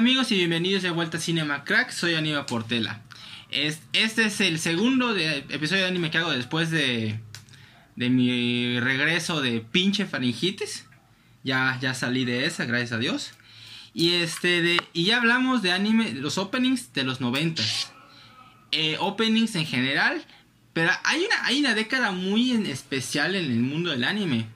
Amigos y bienvenidos de vuelta a Cinema Crack, soy Aníbal Portela. Es- Este es el segundo episodio de anime que hago después de, de mi regreso de pinche faringitis. Ya, ya salí de esa, gracias a Dios. Y este y ya hablamos de anime, los openings de los noventas. Eh, openings en general. Pero hay una, hay una década muy en especial en el mundo del anime.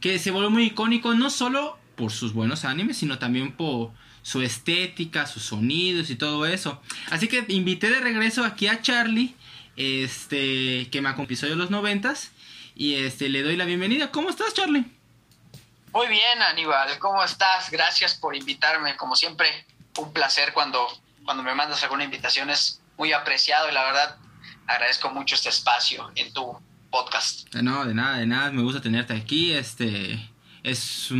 Que se volvió muy icónico no solo por sus buenos animes, sino también por su estética, sus sonidos y todo eso. Así que invité de regreso aquí a Charlie, este, que me acompañó de los noventas. Y este, le doy la bienvenida. ¿Cómo estás, Charlie? Muy bien, Aníbal, ¿cómo estás? Gracias por invitarme. Como siempre, un placer cuando, cuando me mandas alguna invitación. Es muy apreciado y la verdad agradezco mucho este espacio en tu podcast. Eh, No, de nada, de nada. Me gusta tenerte aquí. Este, es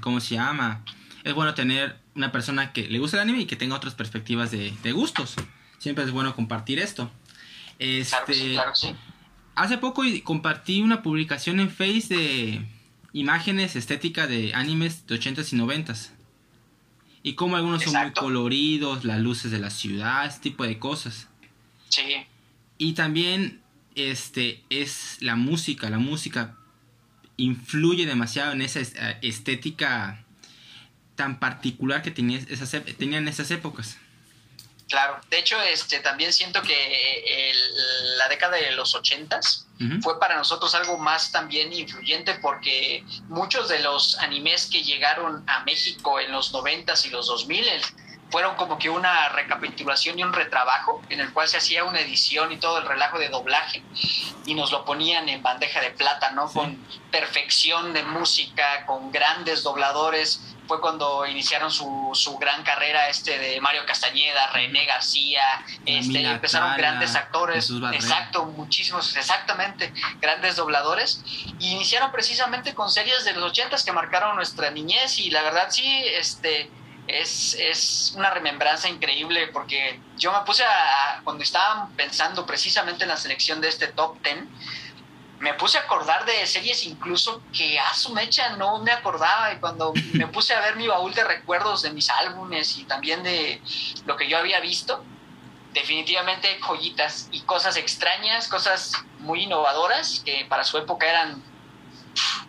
¿cómo se llama? Es bueno tener una persona que le gusta el anime y que tenga otras perspectivas de, de gustos. Siempre es bueno compartir esto. Este, Claro sí, claro sí. Hace poco compartí una publicación en Face de imágenes estéticas de animes de 80s y 90s. Y como algunos son muy coloridos, las luces de la ciudad, ese tipo de cosas. Sí, Y también este es la música, la música influye demasiado en esa es- eh, estética tan particular que tenía esas, tenían esas épocas. claro. De hecho, este, también siento que el- la década de los ochentas Ujú. fue para nosotros algo más también influyente porque muchos de los animes que llegaron a México en los 90s y los 2000 fueron como que una recapitulación y un retrabajo en el cual se hacía una edición y todo el relajo de doblaje y nos lo ponían en bandeja de plata, ¿no? Sí. Con perfección de música, con grandes dobladores. Fue cuando iniciaron su, su gran carrera este de Mario Castañeda, René García, este, empezaron grandes actores, exacto, muchísimos, exactamente, grandes dobladores. Y iniciaron precisamente con series de los ochentas que marcaron nuestra niñez y la verdad sí, este, es, es una remembranza increíble porque yo me puse a, cuando estaba pensando precisamente en la selección de este top ten, me puse a acordar de series incluso que a su mecha no me acordaba y cuando me puse a ver mi baúl de recuerdos de mis álbumes y también de lo que yo había visto, definitivamente joyitas y cosas extrañas, cosas muy innovadoras que para su época eran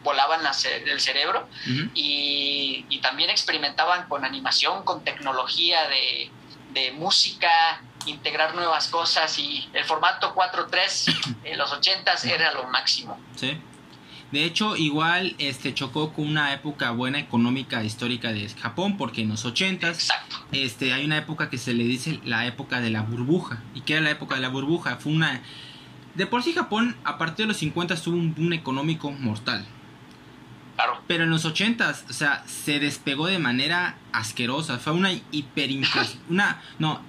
volaban el cerebro y, y también experimentaban con animación, con tecnología de, de música, integrar nuevas cosas y el formato 4.3 en los 80s era lo máximo. Sí. De hecho, igual este chocó con una época buena económica histórica de Japón, porque en los 80s Exacto. este, hay una época que se le dice la época de la burbuja. ¿Y qué era la época de la burbuja? Fue una... De por sí Japón, a partir de los 50 tuvo un boom económico mortal. Claro. Pero en los 80s, o sea, se despegó de manera asquerosa. Fue una hiperinflación. una... No,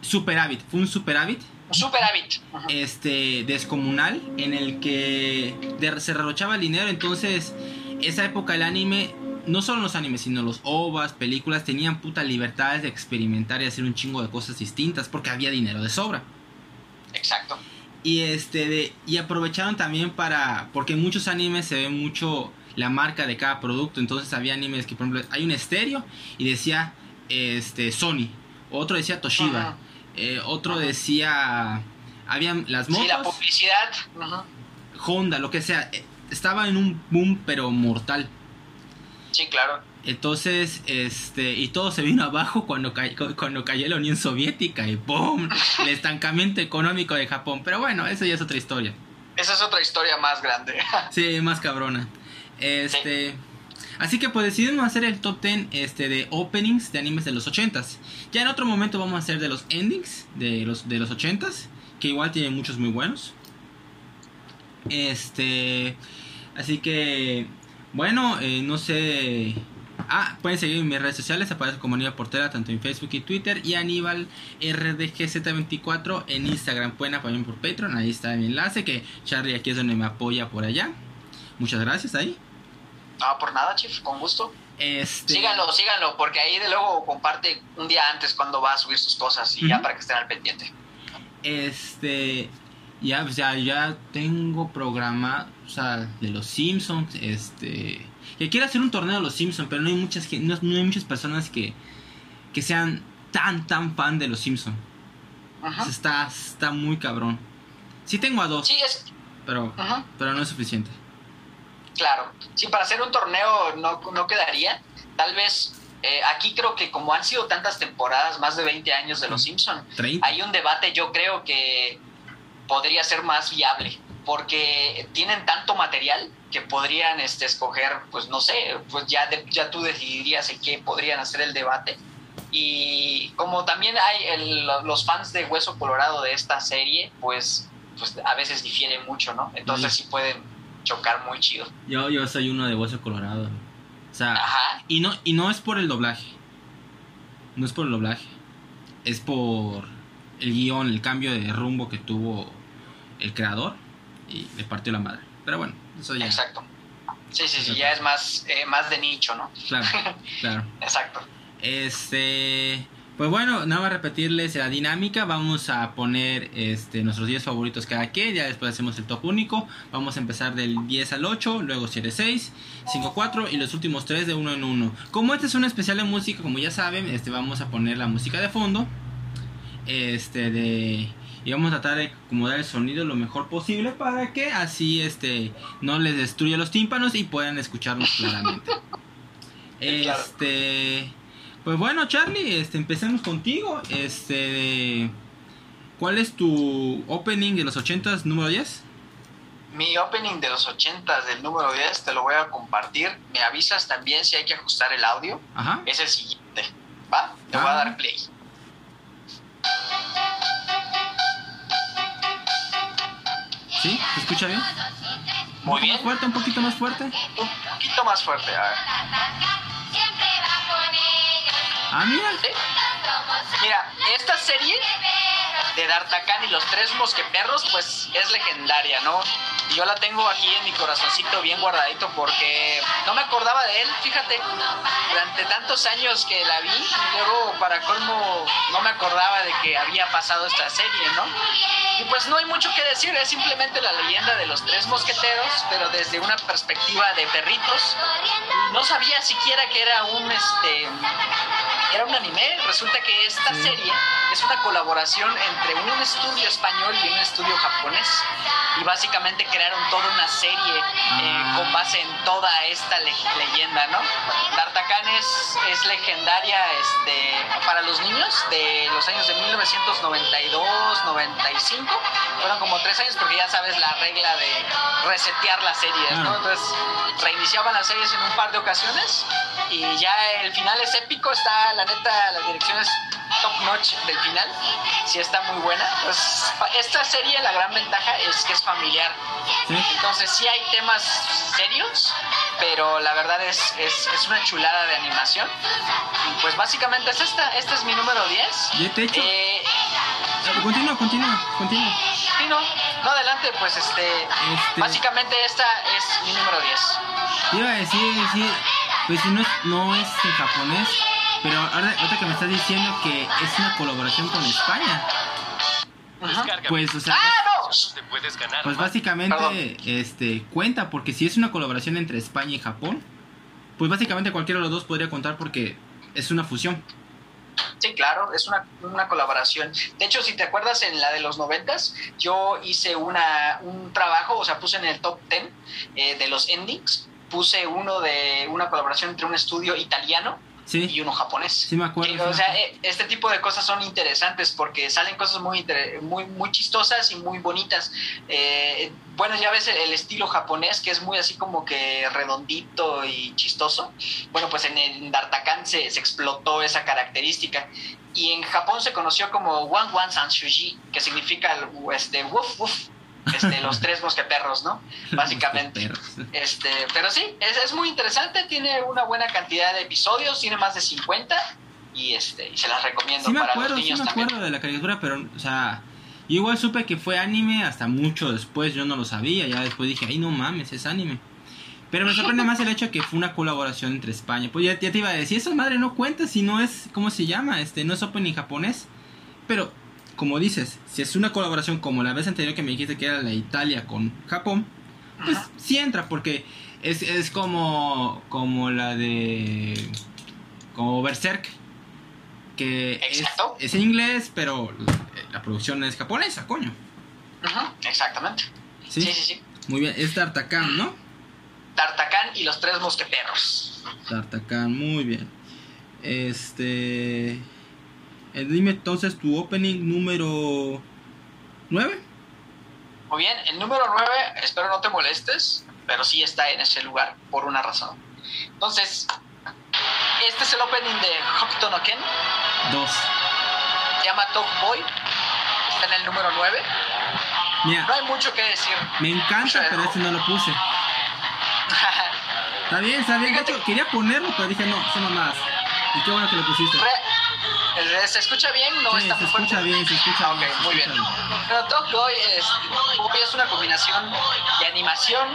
superávit. Fue un superávit superávit. Este descomunal en el que de- se derrochaba el dinero entonces esa época el anime no solo los animes sino los ovas películas tenían puta libertades de experimentar y hacer un chingo de cosas distintas porque había dinero de sobra Exacto. Y este de, y aprovecharon también para porque en muchos animes se ve mucho la marca de cada producto entonces había animes que por ejemplo hay un estéreo y decía este Sony otro decía Toshiba eh, otro Ajá. decía habían las motos Sí, la publicidad. Honda, lo que sea, eh, estaba en un boom pero mortal. Sí, claro. Entonces, este, y todo se vino abajo cuando, cuando cayó la Unión Soviética y ¡boom! El estancamiento económico de Japón. Pero bueno, eso ya es otra historia. Esa es otra historia más grande. Sí, más cabrona. Este, así que pues decidimos hacer el top 10 este, de openings de animes de los 80s. Ya en otro momento vamos a hacer de los endings de los, de los 80s, que igual tienen muchos muy buenos. Este, así que, bueno, eh, no sé Ah, pueden seguir en mis redes sociales, aparece como Aníbal Portera, tanto en Facebook y Twitter, y Aníbal RDGZ24 en Instagram. Pueden apoyarme por Patreon, ahí está mi enlace, que Charlie aquí es donde me apoya por allá. Muchas gracias ahí. Ah, por nada, Chief, con gusto. Este... Síganlo, síganlo, porque ahí de luego comparte un día antes cuando va a subir sus cosas y ya para que estén al pendiente. Este, ya, pues ya, ya tengo programa, o sea, de los Simpsons, este, que quiero hacer un torneo de los Simpsons, pero no hay muchas, no, no hay muchas personas que, que sean tan, tan fan de los Simpsons. está, está muy cabrón. Sí tengo a dos, sí, es... pero, pero no es suficiente. Claro, sí, para hacer un torneo no, no quedaría. Tal vez eh, aquí creo que como han sido tantas temporadas, más de 20 años de Los Simpson, hay un debate yo creo que podría ser más viable, porque tienen tanto material que podrían este, escoger, pues no sé, pues ya, ya tú decidirías en qué podrían hacer el debate. Y como también hay los fans de Hueso Colorado de esta serie, pues, pues a veces difieren mucho, ¿no? Entonces sí pueden chocar muy chido. Yo, yo soy uno de Hueso Colorado. O sea, y no, y no es por el doblaje. No es por el doblaje. Es por el guion, el cambio de rumbo que tuvo el creador y le partió la madre. Pero bueno, eso ya. Exacto. Sí, sí, sí, ya es más, eh, más de nicho, ¿no? Claro, claro. Exacto. Este. Pues bueno, nada más repetirles la dinámica. Vamos a poner este, nuestros 10 favoritos cada quien. Ya después hacemos el top único. Vamos a empezar del 10 al 8, luego 7, 6, 5, 4 y los últimos 3 de uno en uno. Como este es un especial de música, como ya saben, este, vamos a poner la música de fondo. Este de y vamos a tratar de acomodar el sonido lo mejor posible para que así este no les destruya los tímpanos y puedan escucharnos claramente. Este pues bueno, Charlie, este, empecemos contigo. Este, ¿Cuál es tu opening de los 80s número 10? Mi opening de los 80s del número 10 te lo voy a compartir. Me avisas también si hay que ajustar el audio. Ajá. Es el siguiente. ¿Va? Te voy a dar play. ¿Sí? ¿Se escucha bien? Muy bien. ¿Un poquito más fuerte? ¿Un poquito más fuerte? Un poquito más fuerte, a ver. Ah, mira. Mira, esta serie de D'Artagnan y los tres mosqueperros, pues es legendaria, ¿no? Y yo la tengo aquí en mi corazoncito bien guardadito porque no me acordaba de él, fíjate, durante tantos años que la vi, luego para colmo no me acordaba de que había pasado esta serie, ¿no? Y pues no hay mucho que decir, es simplemente la leyenda de los tres mosqueteros, pero desde una perspectiva de perritos. No sabía siquiera que era un este era un anime. Resulta que esta serie es una colaboración entre un estudio español y un estudio japonés. Y básicamente crearon toda una serie eh, ah. con base en toda esta leyenda, ¿no? D'Artagnan es, es, legendaria este, para los niños de los años de 1992, 95. Fueron como tres años porque ya sabes la regla de resetear las series, ¿no? Entonces reiniciaban las series en un par de ocasiones y ya el final es épico, está la neta, las direcciones top notch del final, sí está muy buena. Pues esta serie la gran ventaja es que es familiar. Entonces sí hay temas serios, pero la verdad es, es, es, una chulada de animación. Pues básicamente es esta, este es mi número 10. ¿Y te hecho? Eh, continúa, continúa, continúa. Sí, no, no adelante, pues este, este, básicamente esta es mi número 10. Iba a decir, decir pues si no es, no es en japonés, pero ahora, ahorita que me estás diciendo que es una colaboración con España. Pues, o sea, ¡Ah, pues básicamente este cuenta porque si es una colaboración entre España y Japón, pues básicamente cualquiera de los dos podría contar porque es una fusión. Sí, claro, es una, una, colaboración. De hecho, si te acuerdas en la de los noventas, yo hice una, un trabajo, o sea, puse en el top ten eh, de los endings, puse uno de una colaboración entre un estudio italiano y uno japonés. Sí, me acuerdo. o sea, eh, este tipo de cosas son interesantes porque salen cosas muy, muy, muy chistosas y muy bonitas. Eh, bueno, ya ves el, estilo japonés que es muy así como que redondito y chistoso. Bueno, pues en, el D'Artacan se, se explotó esa característica y en Japón se conoció como Wan Wan San Shuji, que significa este woof woof este, los tres mosqueperros, ¿no? Básicamente. Este, pero sí, es, es, muy interesante, tiene una buena cantidad de episodios, tiene más de 50 y este y se las recomiendo sí me para acuerdo, los niños sí me también. acuerdo de la caricatura, pero, o sea, yo igual supe que fue anime hasta mucho después, yo no lo sabía, ya después dije, ay, no mames, es anime. Pero me sorprende más el hecho que fue una colaboración entre España. Pues ya, ya te iba a decir, esa madre no cuenta si no es, ¿cómo se llama? Este, no es opening japonés. Pero, como dices, si es una colaboración como la vez anterior que me dijiste que era la Italia con Japón, pues Ajá. sí entra, porque es, es como, como la de... como Berserk, que es, Exacto. es en inglés, pero la, la producción es japonesa, coño. Exactamente. ¿Sí? Sí, sí, sí. Muy bien, es D'Artagnan, ¿no? D'Artagnan y los tres mosqueteros. D'Artagnan, muy bien. Este... eh, dime entonces tu opening número 9. Muy bien, el número 9, espero no te molestes, pero sí está en ese lugar por una razón. Entonces, este es el opening de Hokuto Ken, 2. se llama Top Boy, está en el número 9. Mira, No hay mucho que decir. me encanta, pero este no lo puse. Está bien, está bien. Fíjate. hecho, quería ponerlo, pero dije, no, eso no más. Y qué bueno que lo pusiste. Re- ¿Se escucha bien? No Sí, está se fuerte. escucha bien, se escucha ok, bien, se muy bien. Pero Top Boy es, es una combinación de animación,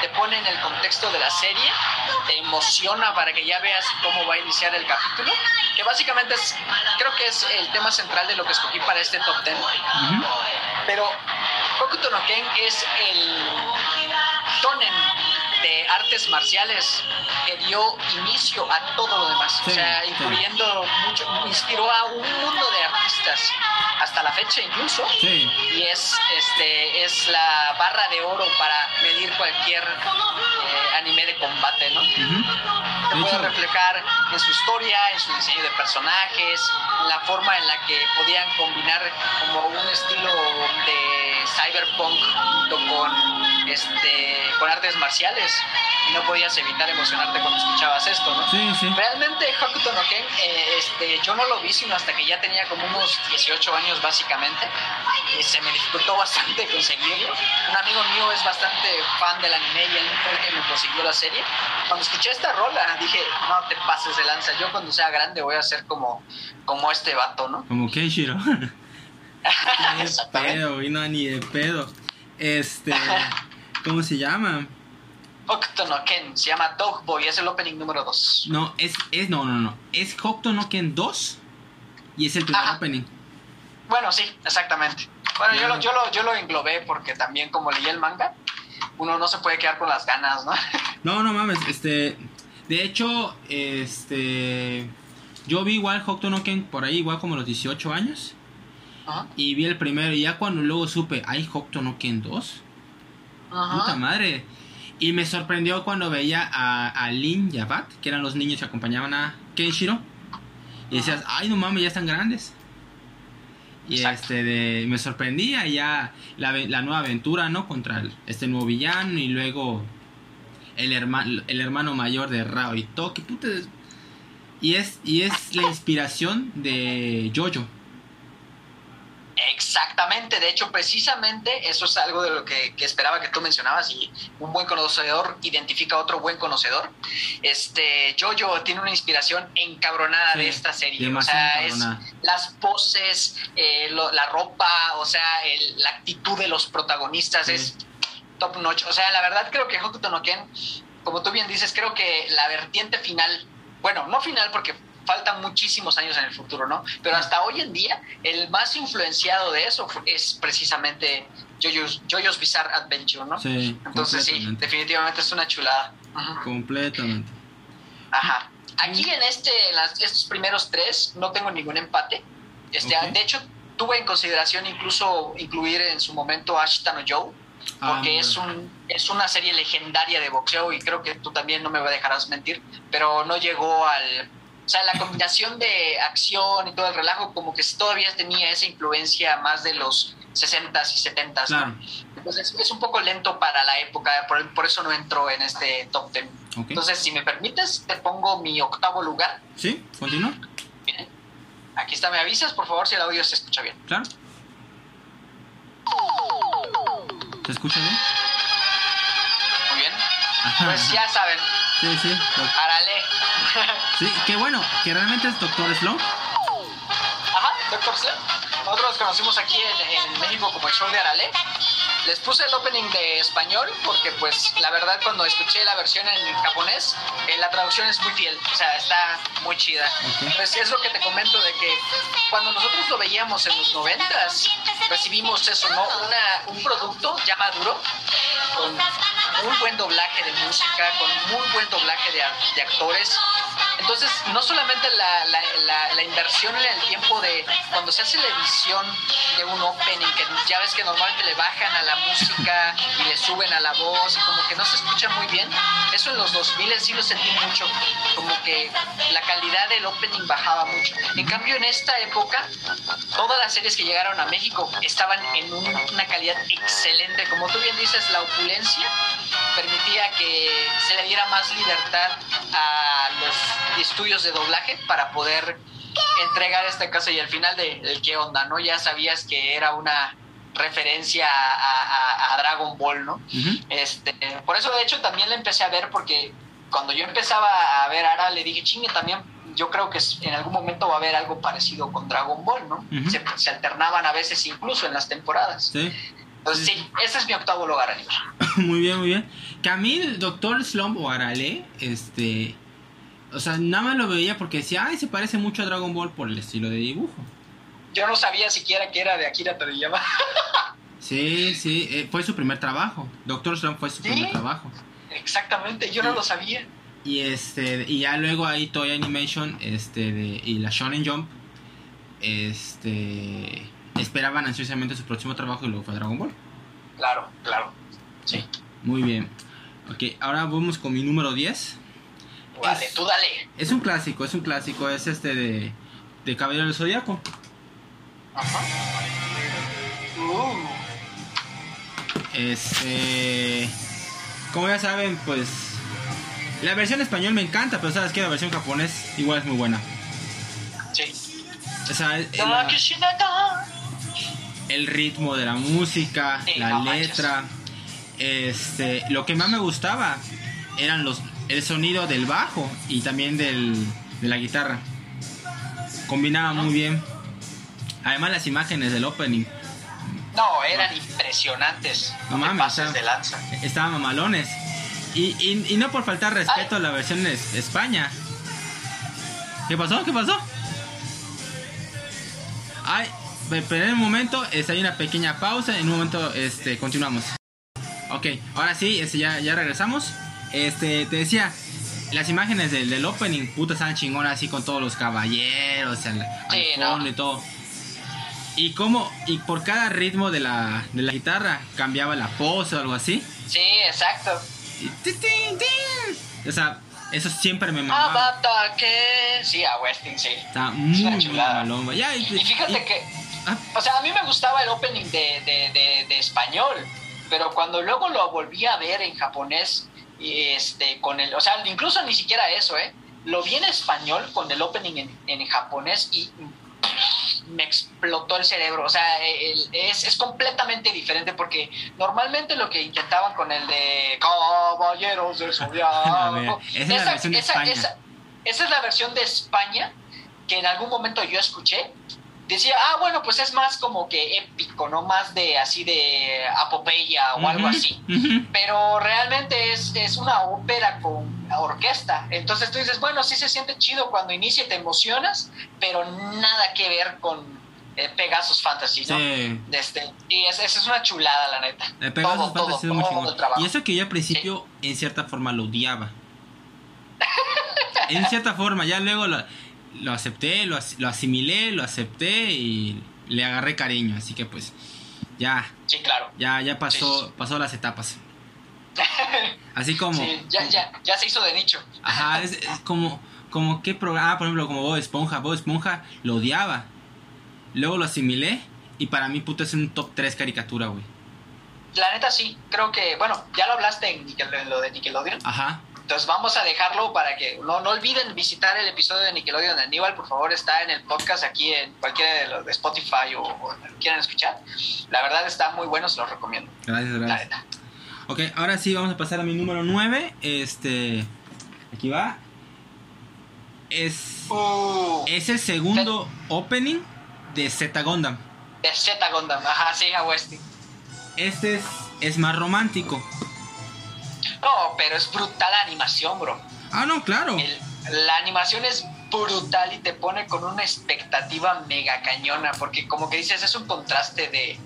te pone en el contexto de la serie, te emociona para que ya veas cómo va a iniciar el capítulo, que básicamente es, creo que es el tema central de lo que escogí para este top 10. Ujú. Pero Hokuto no Ken es el tonen de artes marciales que dio inicio a todo lo demás. Sí, o sea, sí. incluyendo mucho, inspiró a un mundo de artistas hasta la fecha incluso. Sí, Y es, este, es la barra de oro para medir cualquier eh, anime de combate, ¿no? se De puede reflejar en su historia, en su diseño de personajes, en la forma en la que podían combinar como un estilo de cyberpunk junto con este con artes marciales y no podías evitar emocionarte cuando escuchabas esto, ¿no? Sí, sí. Realmente Hokuto no Ken, eh, este, yo no lo vi sino hasta que ya tenía como unos 18 años básicamente y se me dificultó bastante conseguirlo. Un amigo mío es bastante fan del anime y él fue el que me consiguió la serie. Cuando escuché esta rola dije, no te pases de lanza, yo cuando sea grande voy a ser como, como este vato, ¿no? Como Keishiro. Ni de pedo, y no, ni de pedo. Este. ¿Cómo se llama? Hokuto no Ken, se llama Dog Boy, es el opening número 2. No, es, es, no, no, no. Es Hokuto no Ken 2 y es el primer Ajá. opening. Bueno, sí, exactamente. Bueno, yo, lo, yo, lo, yo lo englobé porque también como leí el manga, uno no se puede quedar con las ganas, ¿no? No, no mames, este. De hecho, este. Yo vi igual Hokuto no Ken por ahí, igual como a los 18 años. Ajá. Y vi el primero, y ya cuando luego supe, ¿hay Hokuto no Ken 2? Puta Ajá. madre. Y me sorprendió cuando veía a, a Lin y a Bat, que eran los niños que acompañaban a Kenshiro. Y decías, ay, no mames, ya están grandes. Y Exacto. este, de, me sorprendía ya la, la nueva aventura, ¿no? Contra el- este nuevo villano y luego el, hermano el hermano mayor de Rao y Toki. Puta, y es, y es la inspiración de Jojo. Exactamente, de hecho, precisamente eso es algo de lo que, que esperaba que tú mencionabas y un buen conocedor identifica a otro buen conocedor. Este Jojo tiene una inspiración encabronada Sí, de esta serie, o sea, es las poses, eh, lo- la ropa, o sea, el- la actitud de los protagonistas Sí. es top notch. O sea, la verdad creo que Hokuto no Ken, como tú bien dices, creo que la vertiente final, bueno, no final porque faltan muchísimos años en el futuro, ¿no? Pero hasta hoy en día, el más influenciado de eso es precisamente JoJo's, JoJo's Bizarre Adventure, ¿no? Sí, Entonces sí, definitivamente es una chulada. Completamente. Ajá. Aquí en este, en las- estos primeros tres, no tengo ningún empate. Este. De hecho, tuve en consideración incluso incluir en su momento a Ashita no Joe, Ah, porque es, un, es una serie legendaria de boxeo y creo que tú también no me dejarás mentir, pero no llegó al... O sea, la combinación de acción y todo el relajo como que todavía tenía esa influencia más de los 60s y 70s. ¿no? Claro. Entonces es un poco lento para la época, por, por eso no entró en este top 10. Ok. Entonces, si me permites, te pongo mi octavo lugar. ¿Sí? ¿Continúa? Bien. Aquí está, me avisas, por favor, si el audio se escucha bien. Claro. ¿Se escucha bien? Muy bien. Pues ya saben, Sí, sí. Arale. Sí, qué bueno, que realmente es Doctor Sloan. Ajá, Doctor Slem. Nosotros los conocimos aquí en, en México como el show de Arale. Les puse el opening de español porque pues la verdad cuando escuché la versión en japonés, eh, la traducción es muy fiel, o sea, está muy chida. Pues es lo que te comento de que cuando nosotros lo veíamos en los noventas, recibimos eso, ¿no? Una, un producto ya maduro, con muy buen doblaje de música, con muy buen doblaje de, de actores. Entonces, no solamente la, la, la, la inversión en el tiempo de cuando se hace la edición de un opening, que ya ves que normalmente le bajan a la música y le suben a la voz y como que no se escucha muy bien, eso en los 2000 sí lo sentí mucho, como que la calidad del opening bajaba mucho. En cambio, en esta época, todas las series que llegaron a México estaban en un- una calidad excelente. Como tú bien dices, la opulencia permitía que se le diera más libertad a los estudios de doblaje para poder entregar esta casa y al final de, del qué onda, ¿no? Ya sabías que era una referencia a, a- a Dragon Ball, ¿no? Este, por eso de hecho también la empecé a ver porque cuando yo empezaba a ver Ara le dije, chingue, también yo creo que en algún momento va a haber algo parecido con Dragon Ball, ¿no? Se, se alternaban a veces incluso en las temporadas. Sí. Entonces sí, ese es mi octavo lugar, Aníbal. Muy bien, muy bien. Que a mí, el Doctor Slump o Arale, este. O sea, nada más lo veía porque decía, ay, se parece mucho a Dragon Ball por el estilo de dibujo. Yo no sabía siquiera que era de Akira Toriyama. Sí, sí, eh, fue su primer trabajo. Doctor Slump fue su ¿Sí? primer trabajo. Exactamente, yo no lo sabía. Y este, y ya luego ahí Toy Animation, este, de, y la Shonen Jump, este, esperaban ansiosamente su próximo trabajo y luego fue Dragon Ball. Claro, claro. Sí. Muy bien. Ok, ahora vamos con mi número 10. Vale, Es- tú dale. Es un clásico, es un clásico, es este de, de Caballero del Zodíaco. Ajá. Uh, Este, como ya saben, pues la versión español me encanta, pero sabes que la versión japonés igual es muy buena. sí. O sea, el, el ritmo de la música, Sí, la no manches. letra, este, lo que más me gustaba eran los el sonido del bajo y también del, de la guitarra. Combinaba muy bien. Además las imágenes del opening No, eran impresionantes. No No, me mames, pases de lanza. estaban mamalones. Y, y, y no por faltar respeto a la versión de España. ¿Qué pasó? ¿Qué pasó? Ay, esperen un momento, este, hay una pequeña pausa, en un momento este, continuamos. Ok, ahora sí, este, ya, ya regresamos. Este, te decía, las imágenes del, del opening, puta, estaban chingonas así con todos los caballeros, al, al Sí, fondo no. y todo. Y como, y por cada ritmo de la, de la guitarra cambiaba la pose o algo así. Sí, exacto. Y tin, tin, tin. O sea, eso siempre me mamaba. Abata que. Sí, a Westing, sí. Está muy, muy. Ya, y, Y fíjate y- que. O sea, a mí me gustaba el opening de, de, de, de español, pero cuando luego lo volví a ver en japonés, este, con el. O sea, incluso ni siquiera eso, ¿eh? Lo vi en español con el opening en, en japonés y me explotó el cerebro. O sea, el- es, es completamente diferente porque normalmente lo que intentaban con el de Caballeros del Zodiaco. esa es la versión de España. esa- esa es la versión de España que en algún momento yo escuché. Decía, ah, bueno, pues es más como que épico, no más de así de apopeya o algo así pero realmente es, es una ópera con orquesta. Entonces tú dices, bueno, sí se siente chido cuando inicia, te emocionas, pero nada que ver con eh, Pegasus Fantasy, ¿no? Sí. Este, y es, es una chulada, la neta. El Pegasus Todo, todo, Fantasy es muy chingón. Y eso que yo al principio, en cierta forma, lo odiaba. en cierta forma, ya luego lo, lo acepté, lo, as- lo asimilé, lo acepté y le agarré cariño. Así que pues, ya, Sí, claro. ya, ya pasó, Sí. pasó las etapas. Así como. Sí, ya, ya, ya se hizo de nicho. Ajá, es, es como, como qué programa, ah, por ejemplo, como Bob Esponja. Bob Esponja lo odiaba. Luego lo asimilé y para mí, puto, es un top 3 caricatura, güey. La neta sí, creo que, bueno, ya lo hablaste en, Nickel- en lo de Nickelodeon. Ajá. Entonces vamos a dejarlo para que no, no olviden visitar el episodio de Nickelodeon de Aníbal, por favor está en el podcast aquí en cualquiera de los de Spotify o, o quieran escuchar. La verdad está muy bueno, se los recomiendo. Gracias, gracias. Ok, ahora sí vamos a pasar a mi número 9. Este. Aquí va. Es. Uh, Es el segundo opening de Z Gundam. de Z Gundam, ajá, sí, a Westy. Este es, es más romántico. No, pero es brutal la animación, bro. Ah, no, claro. El- la animación es brutal y te pone con una expectativa mega cañona, porque como que dices, es un contraste de,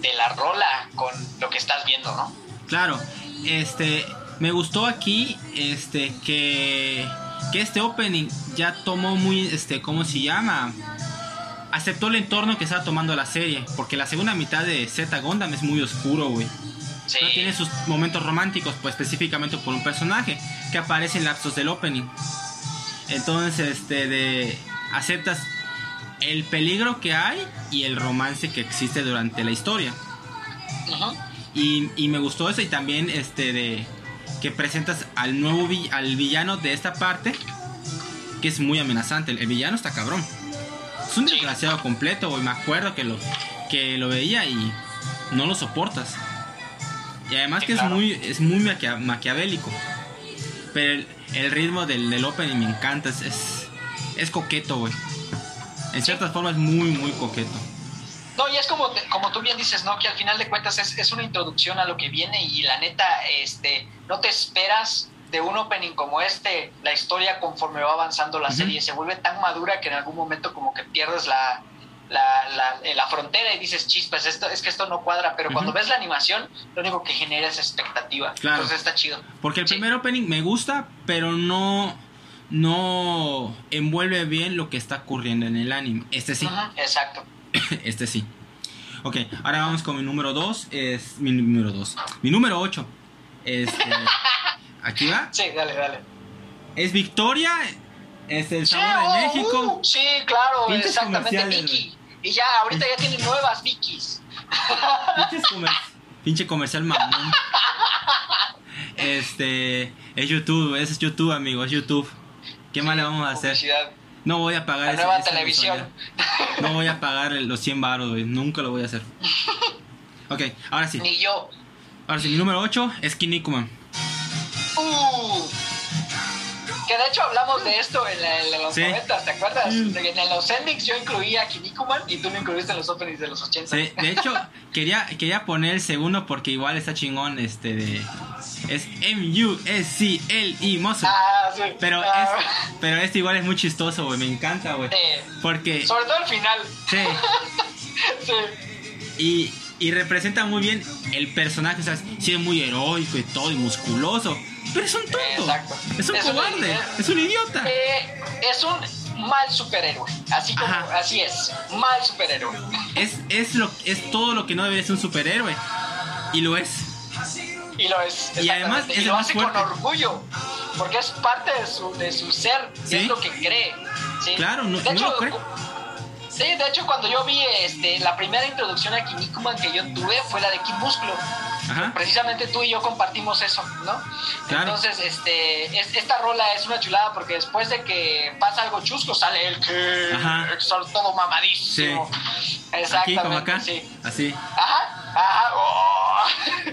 de la rola con lo que estás viendo, ¿no? Claro. Este. Me gustó aquí. Este. Que. Que este opening ya tomó muy. Este. ¿Cómo se llama? Aceptó el entorno que estaba tomando la serie. Porque la segunda mitad de Z Gundam es muy oscuro, güey. Sí. No tiene sus momentos románticos, pues específicamente por un personaje que aparece en lapsos del opening. Entonces, este, de aceptas el peligro que hay y el romance que existe durante la historia. Ujú. Y, y me gustó eso y también este de que presentas al nuevo vi- al villano de esta parte que es muy amenazante. El, el villano está cabrón. Es un desgraciado completo, güey. Me acuerdo que lo que lo veía y no lo soportas. Y además Sí, que claro. es muy es muy maquia- maquiavélico. Pero el, el ritmo del, del opening me encanta, es, es, es coqueto, güey. En ciertas formas muy muy coqueto. No, y es como, como tú bien dices, ¿no? Que al final de cuentas es, es una introducción a lo que viene y la neta, este, no te esperas de un opening como este, la historia conforme va avanzando la Ujú. serie se vuelve tan madura que en algún momento como que pierdes la, la, la, eh, la frontera y dices, chispas, esto, es que esto no cuadra, pero cuando ves la animación, lo único que genera es expectativa. Claro. Entonces está chido. Porque el Sí. primer opening me gusta, pero no no envuelve bien lo que está ocurriendo en el anime. Este sí, exacto. este sí. Ok, ahora vamos con mi número 2. Es mi número 2. Mi número 8. Este, aquí va. Sí, dale, dale. Es Victoria. Es el Sí, sabor oh, de México. uh, sí, claro, exactamente, Vicky. Y ya, ahorita ya tienen nuevas comer- pinche comercial mamón. Este, es YouTube, es YouTube, amigo, es YouTube. ¿Qué más le vamos a hacer? Publicidad. No voy a pagar La ese- nueva esa televisión. mensualidad. No voy a pagar los 100 baros, güey. Nunca lo voy a hacer. Ok, ahora sí. Ni yo. Ahora sí, mi número 8 es Kinnikuman. Uh. Que de hecho hablamos de esto en, la- en los Sí. 90, ¿te acuerdas? Mm. En los endings yo incluía a Kinnikuman y tú lo incluiste en los openings de los 80. Sí, de hecho, quería, quería poner el segundo porque igual está chingón este de... Es M-U-S-C-L-I, Muscle. Ah, sí. Pero, Ah, es, pero este igual es muy chistoso, güey. Me encanta, güey. eh, Porque... sobre todo al final. Sí. Sí. Y, y representa muy bien el personaje, o sea, sí es muy heroico y todo, y musculoso. Pero es un tonto. Exacto. Es un Es cobarde. es un idiota. Eh, es un mal superhéroe. Así como, Ajá. así es. Mal superhéroe. Es, es, lo, es todo lo que no debe ser un superhéroe. Y lo es. Y lo es. Y además es y lo hace fuerte. con orgullo. Porque es parte de su, de su ser. Sí. Es lo que cree. ¿sí? Claro, no- de no hecho, lo cree. Sí, de hecho, cuando yo vi este, la primera introducción a Kinnikuman que yo tuve fue la de Kid Músculo. Ajá. Precisamente tú y yo compartimos eso, ¿no? Claro. Entonces, este, es- esta rola es una chulada porque después de que pasa algo chusco sale el que está todo mamadísimo. Exactamente, Aquí como acá. sí. Así. Ajá, ajá. oh.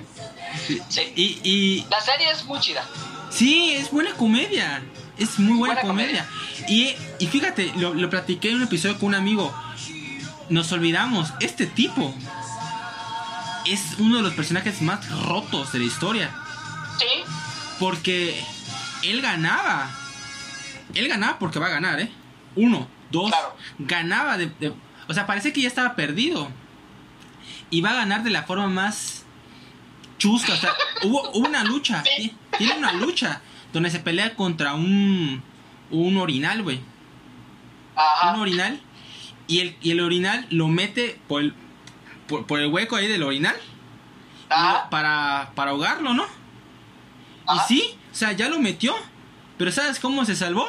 Sí. Sí. Y, y La serie es muy chida. sí, es buena comedia. Es muy buena, Buena comedia. Y, y fíjate, lo, lo platiqué en un episodio con un amigo. Nos olvidamos, este tipo es uno de los personajes más rotos de la historia. Sí, Porque él ganaba. Él ganaba porque va a ganar, ¿eh? Uno, dos. Claro. Ganaba de, de- O sea, parece que ya estaba perdido. Y va a ganar de la forma más chusca. O sea, hubo, hubo una lucha. Sí. Tiene una lucha donde se pelea contra un. Un orinal, güey. Un orinal. Y el, y el orinal lo mete por el, por, por el hueco ahí del orinal. Ajá. Para, para ahogarlo, ¿no? Ajá. Y sí, o sea, ya lo metió. Pero ¿sabes cómo se salvó?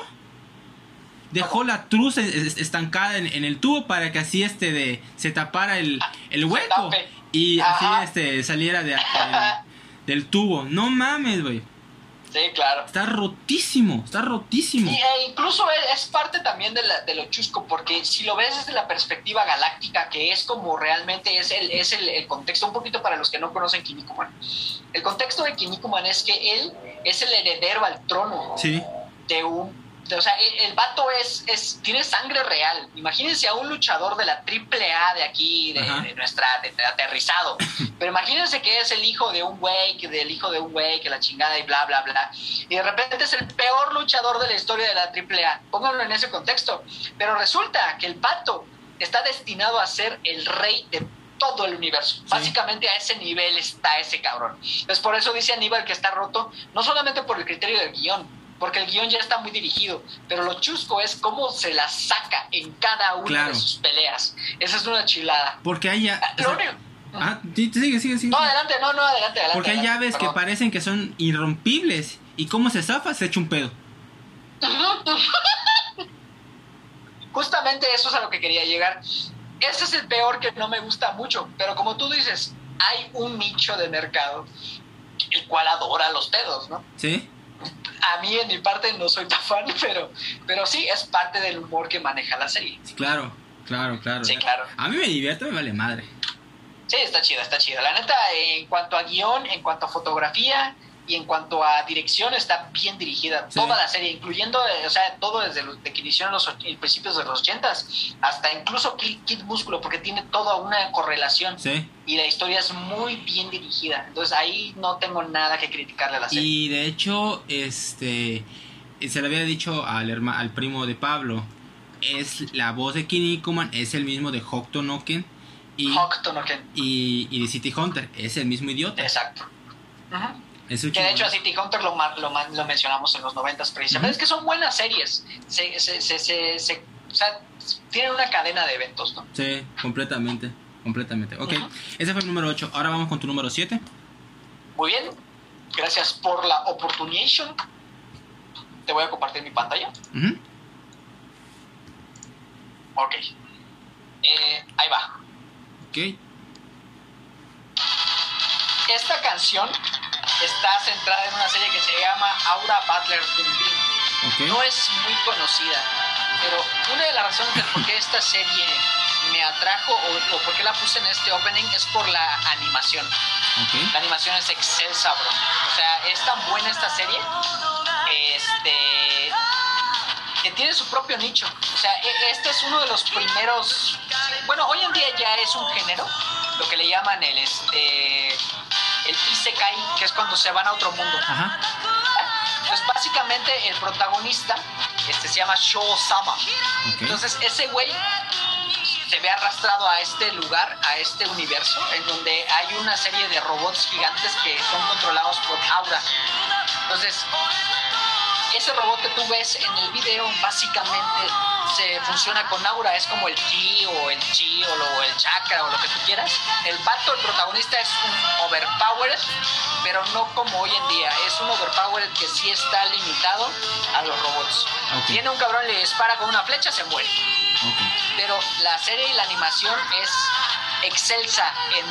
Dejó la truza es- estancada en, en el tubo para que así este de se tapara el, el hueco y Ajá. así este saliera de, del, del tubo. No mames, güey. Sí, claro. Está rotísimo, está rotísimo. Y, e incluso es, parte también de, la- de lo chusco, porque si lo ves desde la perspectiva galáctica, que es como realmente es el, es el, el contexto, un poquito para los que no conocen Kinnikuman. El contexto de Kinnikuman es que él es el heredero al trono Sí, de un... o sea, el, el vato es, es, tiene sangre real. Imagínense a un luchador de la triple A de aquí, de, nuestra, de, de aterrizado. Pero imagínense que es el hijo de un güey, que del hijo de un güey, que la chingada y bla, bla, bla. Y de repente es el peor luchador de la historia de la triple A. Pónganlo en ese contexto. Pero resulta que el vato está destinado a ser el rey de todo el universo. Básicamente a ese nivel está ese cabrón. Entonces por eso dice Aníbal que está roto, no solamente por el criterio del guion, porque el guion ya está muy dirigido, pero lo chusco es cómo se la saca en cada una Claro. de sus peleas. Esa es una chilada. porque hay ya... Ah, Lo único- ah, sigue, sigue, sigue. No, adelante, no, no, adelante, adelante. Porque hay adelante, llaves que parecen que son irrompibles. Y cómo se zafa, se echa un pedo. Justamente eso es a lo que quería llegar. Ese es el peor que no me gusta mucho, pero como tú dices, hay un nicho de mercado el cual adora los pedos, ¿no? ¿Sí? A mí en mi parte no soy tan fan, pero, pero sí es parte del humor que maneja la serie. Claro, claro, claro. Sí, claro. A mí me divierte, me vale madre. Sí, está chida, está chida. La neta, en cuanto a guion, en cuanto a fotografía y en cuanto a dirección, está bien dirigida. Sí. Toda la serie, incluyendo, eh, o sea, todo desde los, de que inició en los principios de los ochentas, hasta incluso Kid, Kid Músculo, porque tiene toda una correlación. Sí. Y la historia es muy bien dirigida. Entonces ahí no tengo nada que criticarle a la serie. Y de hecho, este... Se le había dicho al, herma- al primo de Pablo. Es la voz de Kinnikuman, es el mismo de Hokuto no Ken. Y, Ken. y, y de City Hunter, es el mismo idiota. Exacto. Es Que de hecho a. City Hunter lo, lo, mencionamos en los noventas precisamente. Ujú. Es que son buenas series. Se, se, se, se- o sea, tienen una cadena de eventos, ¿no? Sí, completamente. Completamente. Ok, ese fue el número 8. Ahora vamos con tu número 7. Muy bien. Gracias por la oportunidad. Te voy a compartir mi pantalla. Ok. Eh, ahí va. Ok. Esta canción está centrada en una serie que se llama Aura Butler Dundee. Ok. No es muy conocida, pero una de las razones de por qué esta serie me atrajo o, o por qué la puse en este opening es por la animación. Ok. La animación es excelsa, bro. O sea, es tan buena esta serie este, que tiene su propio nicho. O sea, e- este es uno de los primeros. Bueno, hoy en día ya es un género, lo que le llaman el este el isekai, que es cuando se van a otro mundo. Ajá. Pues básicamente el protagonista este, se llama Sho Sama. Ok. Entonces ese güey se ve arrastrado a este lugar, a este universo, en donde hay una serie de robots gigantes que son controlados por Aura. Entonces, ese robot que tú ves en el video básicamente se funciona con aura, es como el ki o el chi o, lo- el chakra o lo que tú quieras. El vato, el protagonista es un overpowered, pero no como hoy en día, es un overpowered que sí está limitado a los robots. Ok. Tiene un cabrón, le dispara con una flecha, se muere. Ok. Pero la serie y la animación es excelsa en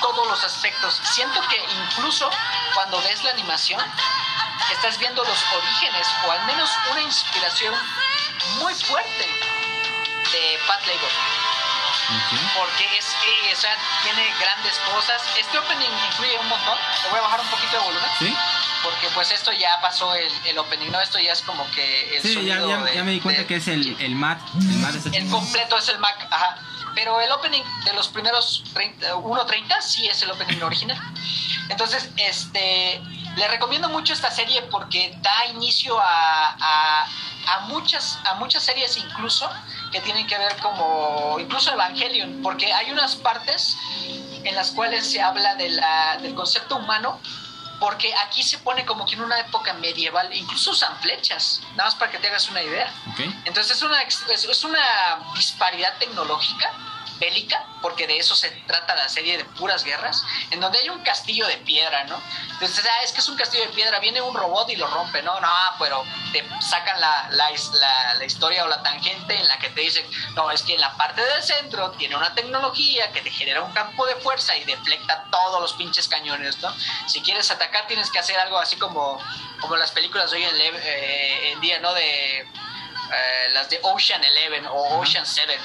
todos los aspectos. Siento que incluso cuando ves la animación, estás viendo los orígenes o al menos una inspiración muy fuerte de Pat Labor. Porque es, eh, o sea, tiene grandes cosas. Este opening incluye un montón. Le voy a bajar un poquito de volumen. ¿Sí? Porque pues esto ya pasó el, el opening, ¿no? Esto ya es como que el Sí, ya, sonido ya, de- ya me di cuenta de- que es el, el mat. El es el completo es el Mac, ajá. Pero el opening de los primeros 30 1.30 sí es el opening original. Entonces, este, le recomiendo mucho esta serie porque da inicio a, a, a muchas, a muchas series incluso que tienen que ver como, incluso Evangelion, porque hay unas partes en las cuales se habla de la, del concepto humano porque aquí se pone como que en una época medieval, incluso usan flechas, nada más para que te hagas una idea. Ok. Entonces es una, es, es una disparidad tecnológica bélica, porque de eso se trata la serie de puras guerras, en donde hay un castillo de piedra, ¿no? Entonces, ah, es que es un castillo de piedra, viene un robot y lo rompe, ¿no? No, pero te sacan la, la, la, la historia o la tangente en la que te dicen, no, es que en la parte del centro tiene una tecnología que te genera un campo de fuerza y deflecta todos los pinches cañones, ¿no? Si quieres atacar tienes que hacer algo así como, como las películas de hoy en, eh, en día, ¿no? De eh, las de Ocean Eleven o Ocean Seven.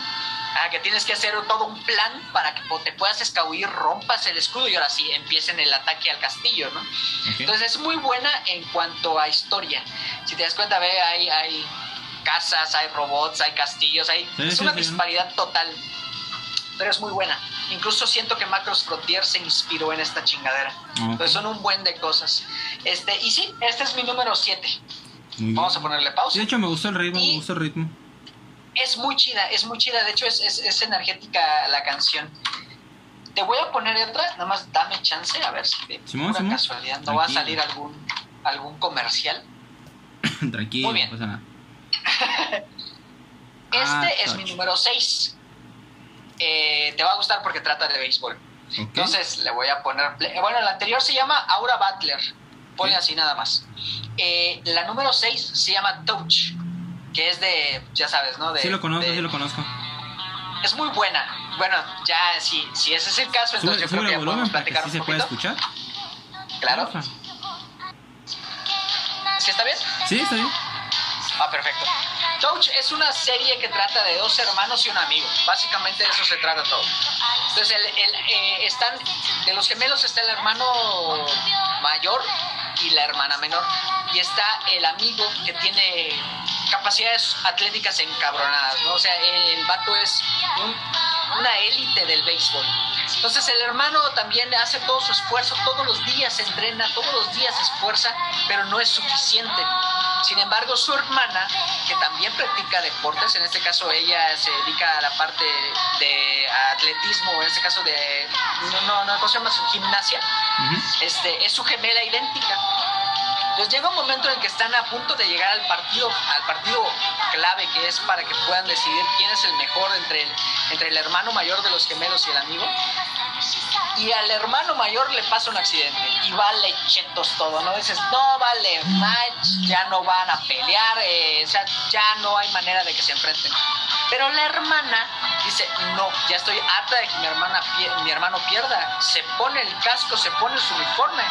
Ah, que tienes que hacer todo un plan para que te puedas escabullir, rompas el escudo y ahora sí empiecen el ataque al castillo, ¿no? Entonces es muy buena en cuanto a historia. Si te das cuenta, ve, hay, hay casas, hay robots, hay castillos, hay... es una disparidad total. Pero es muy buena. Incluso siento que Macros Frontier se inspiró en esta chingadera. Entonces son un buen de cosas. Este, y sí, este es mi número 7. Vamos a ponerle pausa. De hecho, me gustó el ritmo, me gustó el ritmo. Es muy chida, es muy chida. De hecho, es, es, energética la canción. Te voy a poner otra, nada más dame chance, a ver si de casualidad no va a salir algún, algún comercial. Tranquilo, muy bien. pasa nada. este ah, es mi número 6. Eh, te va a gustar porque trata de béisbol. Entonces le voy a poner. Bueno, el anterior se llama Aura Butler. Pone así nada más. Eh, la número 6 se llama Touch, que es de, ya sabes, ¿no? De, sí lo conozco, sí lo conozco. Es muy buena. Bueno, ya si, si ese es el caso, entonces yo creo que ya podemos platicar un se puede escuchar? Claro. ¿Sí está bien? Sí, está bien. Ah, perfecto. Touch es una serie que trata de dos hermanos y un amigo. Básicamente de eso se trata todo. Entonces, el, el, eh, están, de los gemelos está el hermano mayor y la hermana menor. Y está el amigo que tiene capacidades atléticas encabronadas, ¿no? O sea, el vato es una élite del béisbol. Entonces el hermano también hace todo su esfuerzo, todos los días entrena, todos los días se esfuerza, pero no es suficiente. Sin embargo, su hermana, que también practica deportes, en este caso ella se dedica a la parte de atletismo, en este caso de, no, no, no, ¿cómo se llama? Su gimnasia, este, es su gemela idéntica. Entonces llega un momento en que están a punto de llegar al partido, al partido clave que es para que puedan decidir quién es el mejor entre el, entre el hermano mayor de los gemelos y el amigo y al hermano mayor le pasa un accidente y vale chetos todo, ¿no? Dices, no vale ya no van a pelear, eh, o sea, ya no hay manera de que se enfrenten. Pero la hermana dice, no, ya estoy harta de que mi, hermana, mi hermano pierda. Se pone el casco, se pone su uniforme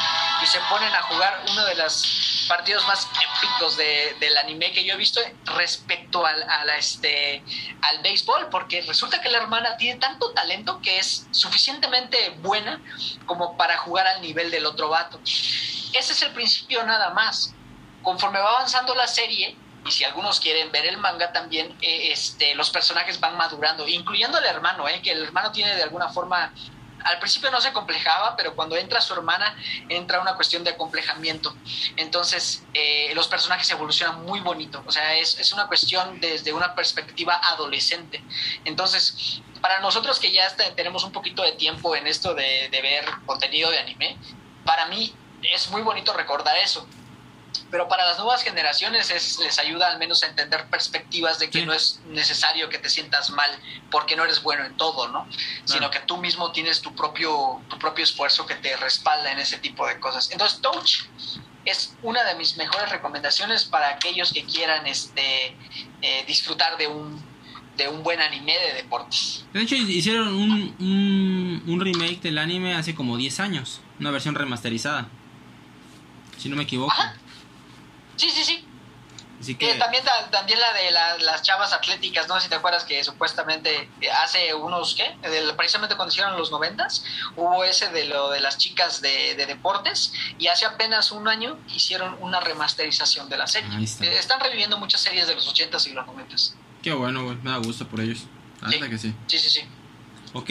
y se ponen a jugar uno de los partidos más épicos de, del anime que yo he visto respecto al, este, al béisbol, porque resulta que la hermana tiene tanto talento que es suficientemente buena como para jugar al nivel del otro vato. Ese es el principio nada más. Conforme va avanzando la serie, y si algunos quieren ver el manga también, eh, este, los personajes van madurando, incluyendo el hermano, eh, que el hermano tiene de alguna forma, al principio no se complejaba, pero cuando entra su hermana entra una cuestión de acomplejamiento. Entonces eh, los personajes evolucionan muy bonito, o sea, es, es, una cuestión desde una perspectiva adolescente. Entonces, para nosotros que ya tenemos un poquito de tiempo en esto de, de ver contenido de anime, para mí es muy bonito recordar eso pero para las nuevas generaciones es, les ayuda al menos a entender perspectivas de que no es necesario que te sientas mal porque no eres bueno en todo, ¿no? Sino que tú mismo tienes tu propio, tu propio esfuerzo que te respalda en ese tipo de cosas. Entonces, Touch es una de mis mejores recomendaciones para aquellos que quieran este, eh, disfrutar de un de un buen anime de deportes. De hecho, hicieron un, un, remake del anime hace como 10 años, una versión remasterizada, si no me equivoco. Sí, sí, sí. Eh, también, también la de las chavas atléticas, no sé si te acuerdas que supuestamente eh, hace unos, ¿qué? precisamente cuando hicieron los noventas, hubo ese de lo de las chicas de, deportes y hace apenas un año hicieron una remasterización de la serie. Eh, están reviviendo muchas series de los ochentas y los noventas. Qué bueno, güey, me da gusto por ellos. Sí. que sí. Sí, sí, sí. Ok,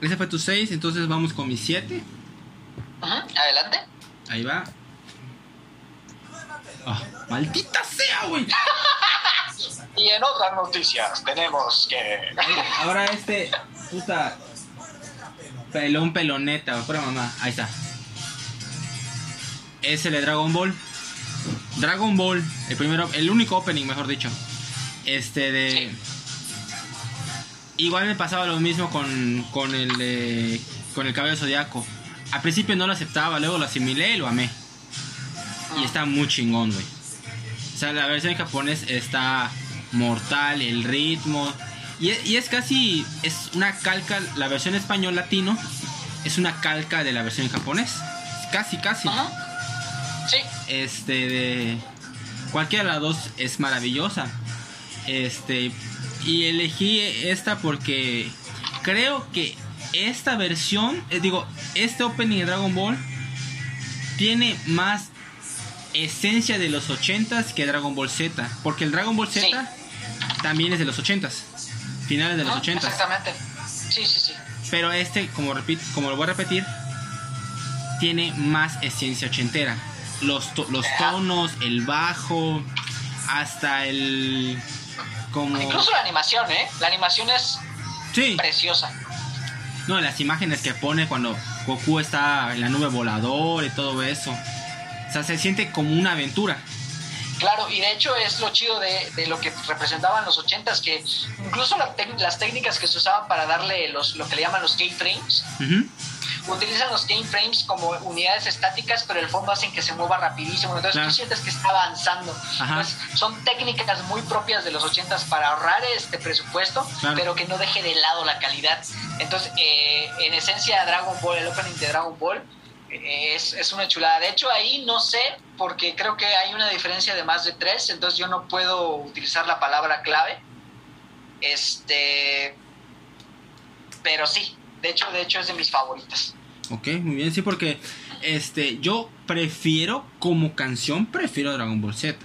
ese fue tu 6, entonces vamos con mi 7. Adelante. Ahí va. Ah, maldita sea, güey. y en otras noticias tenemos que. Ahora este, puta. Pelón peloneta, pura mamá. Ahí está. Es el de Dragon Ball. Dragon Ball, el primero, el único opening, mejor dicho. Este de. igual me pasaba lo mismo con, con el de, con el cabello zodiaco. Al principio no lo aceptaba, luego lo asimilé y lo amé. Y está muy chingón, güey. O sea, la versión en japonés está mortal, el ritmo. Y es, y es casi, es una calca, la versión español latino es una calca de la versión en japonés. Casi, casi. Ajá. Sí. Este, de cualquiera de las dos es maravillosa. Este, y elegí esta porque creo que esta versión, eh, digo, este opening de Dragon Ball tiene más esencia de los 80s que Dragon Ball Z. Porque el Dragon Ball Z Sí. también es de los 80s, finales de los Ajá, 80s. Exactamente. Sí, sí, sí. Pero este, como, repito, como lo voy a repetir, tiene más esencia ochentera. Los, to- los tonos, el bajo, hasta el... Como... Incluso la animación, ¿eh? La animación es Sí, preciosa. no, las imágenes que pone cuando Goku está en la nube volador y todo eso. O sea, se siente como una aventura. Claro, y de hecho es lo chido de, de lo que representaban los ochentas, que incluso la las técnicas que se usaban para darle los, lo que le llaman los keyframes, Ujú. utilizan los keyframes como unidades estáticas, pero el fondo hacen que se mueva rapidísimo. Entonces Claro. tú sientes que está avanzando. Entonces, son técnicas muy propias de los ochentas para ahorrar este presupuesto, Claro. pero que no deje de lado la calidad. Entonces, eh, en esencia, Dragon Ball, el opening de Dragon Ball, es, es una chulada. De hecho, ahí no sé, porque creo que hay una diferencia de más de tres, entonces yo no puedo utilizar la palabra clave. Este. Pero sí, de hecho, de hecho es de mis favoritas. Ok, muy bien, sí, porque este, yo prefiero, como canción, prefiero Dragon Ball Z.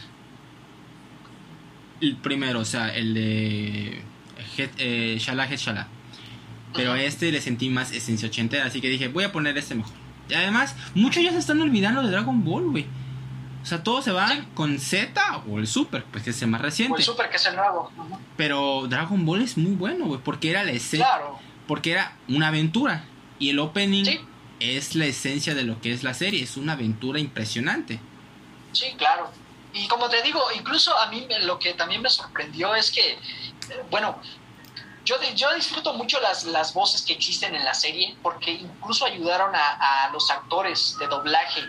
El primero, o sea, el de eh, Shala. Pero a este le sentí más esencia ochentera, así que dije, voy a poner este mejor. Y además, muchos ya se están olvidando de Dragon Ball, güey. O sea, todos se Sí. con Z o el Super, pues que es el más O reciente. el Super, que es el nuevo. Pero Dragon Ball es muy bueno, güey, porque era la esencia Claro. porque era una aventura y el opening Sí. es la esencia de lo que es la serie, es una aventura impresionante. Sí, claro. Y como te digo, incluso a mí lo que también me sorprendió es que, eh, bueno, yo, yo disfruto mucho las, las voces que existen en la serie porque incluso ayudaron a, a los actores de doblaje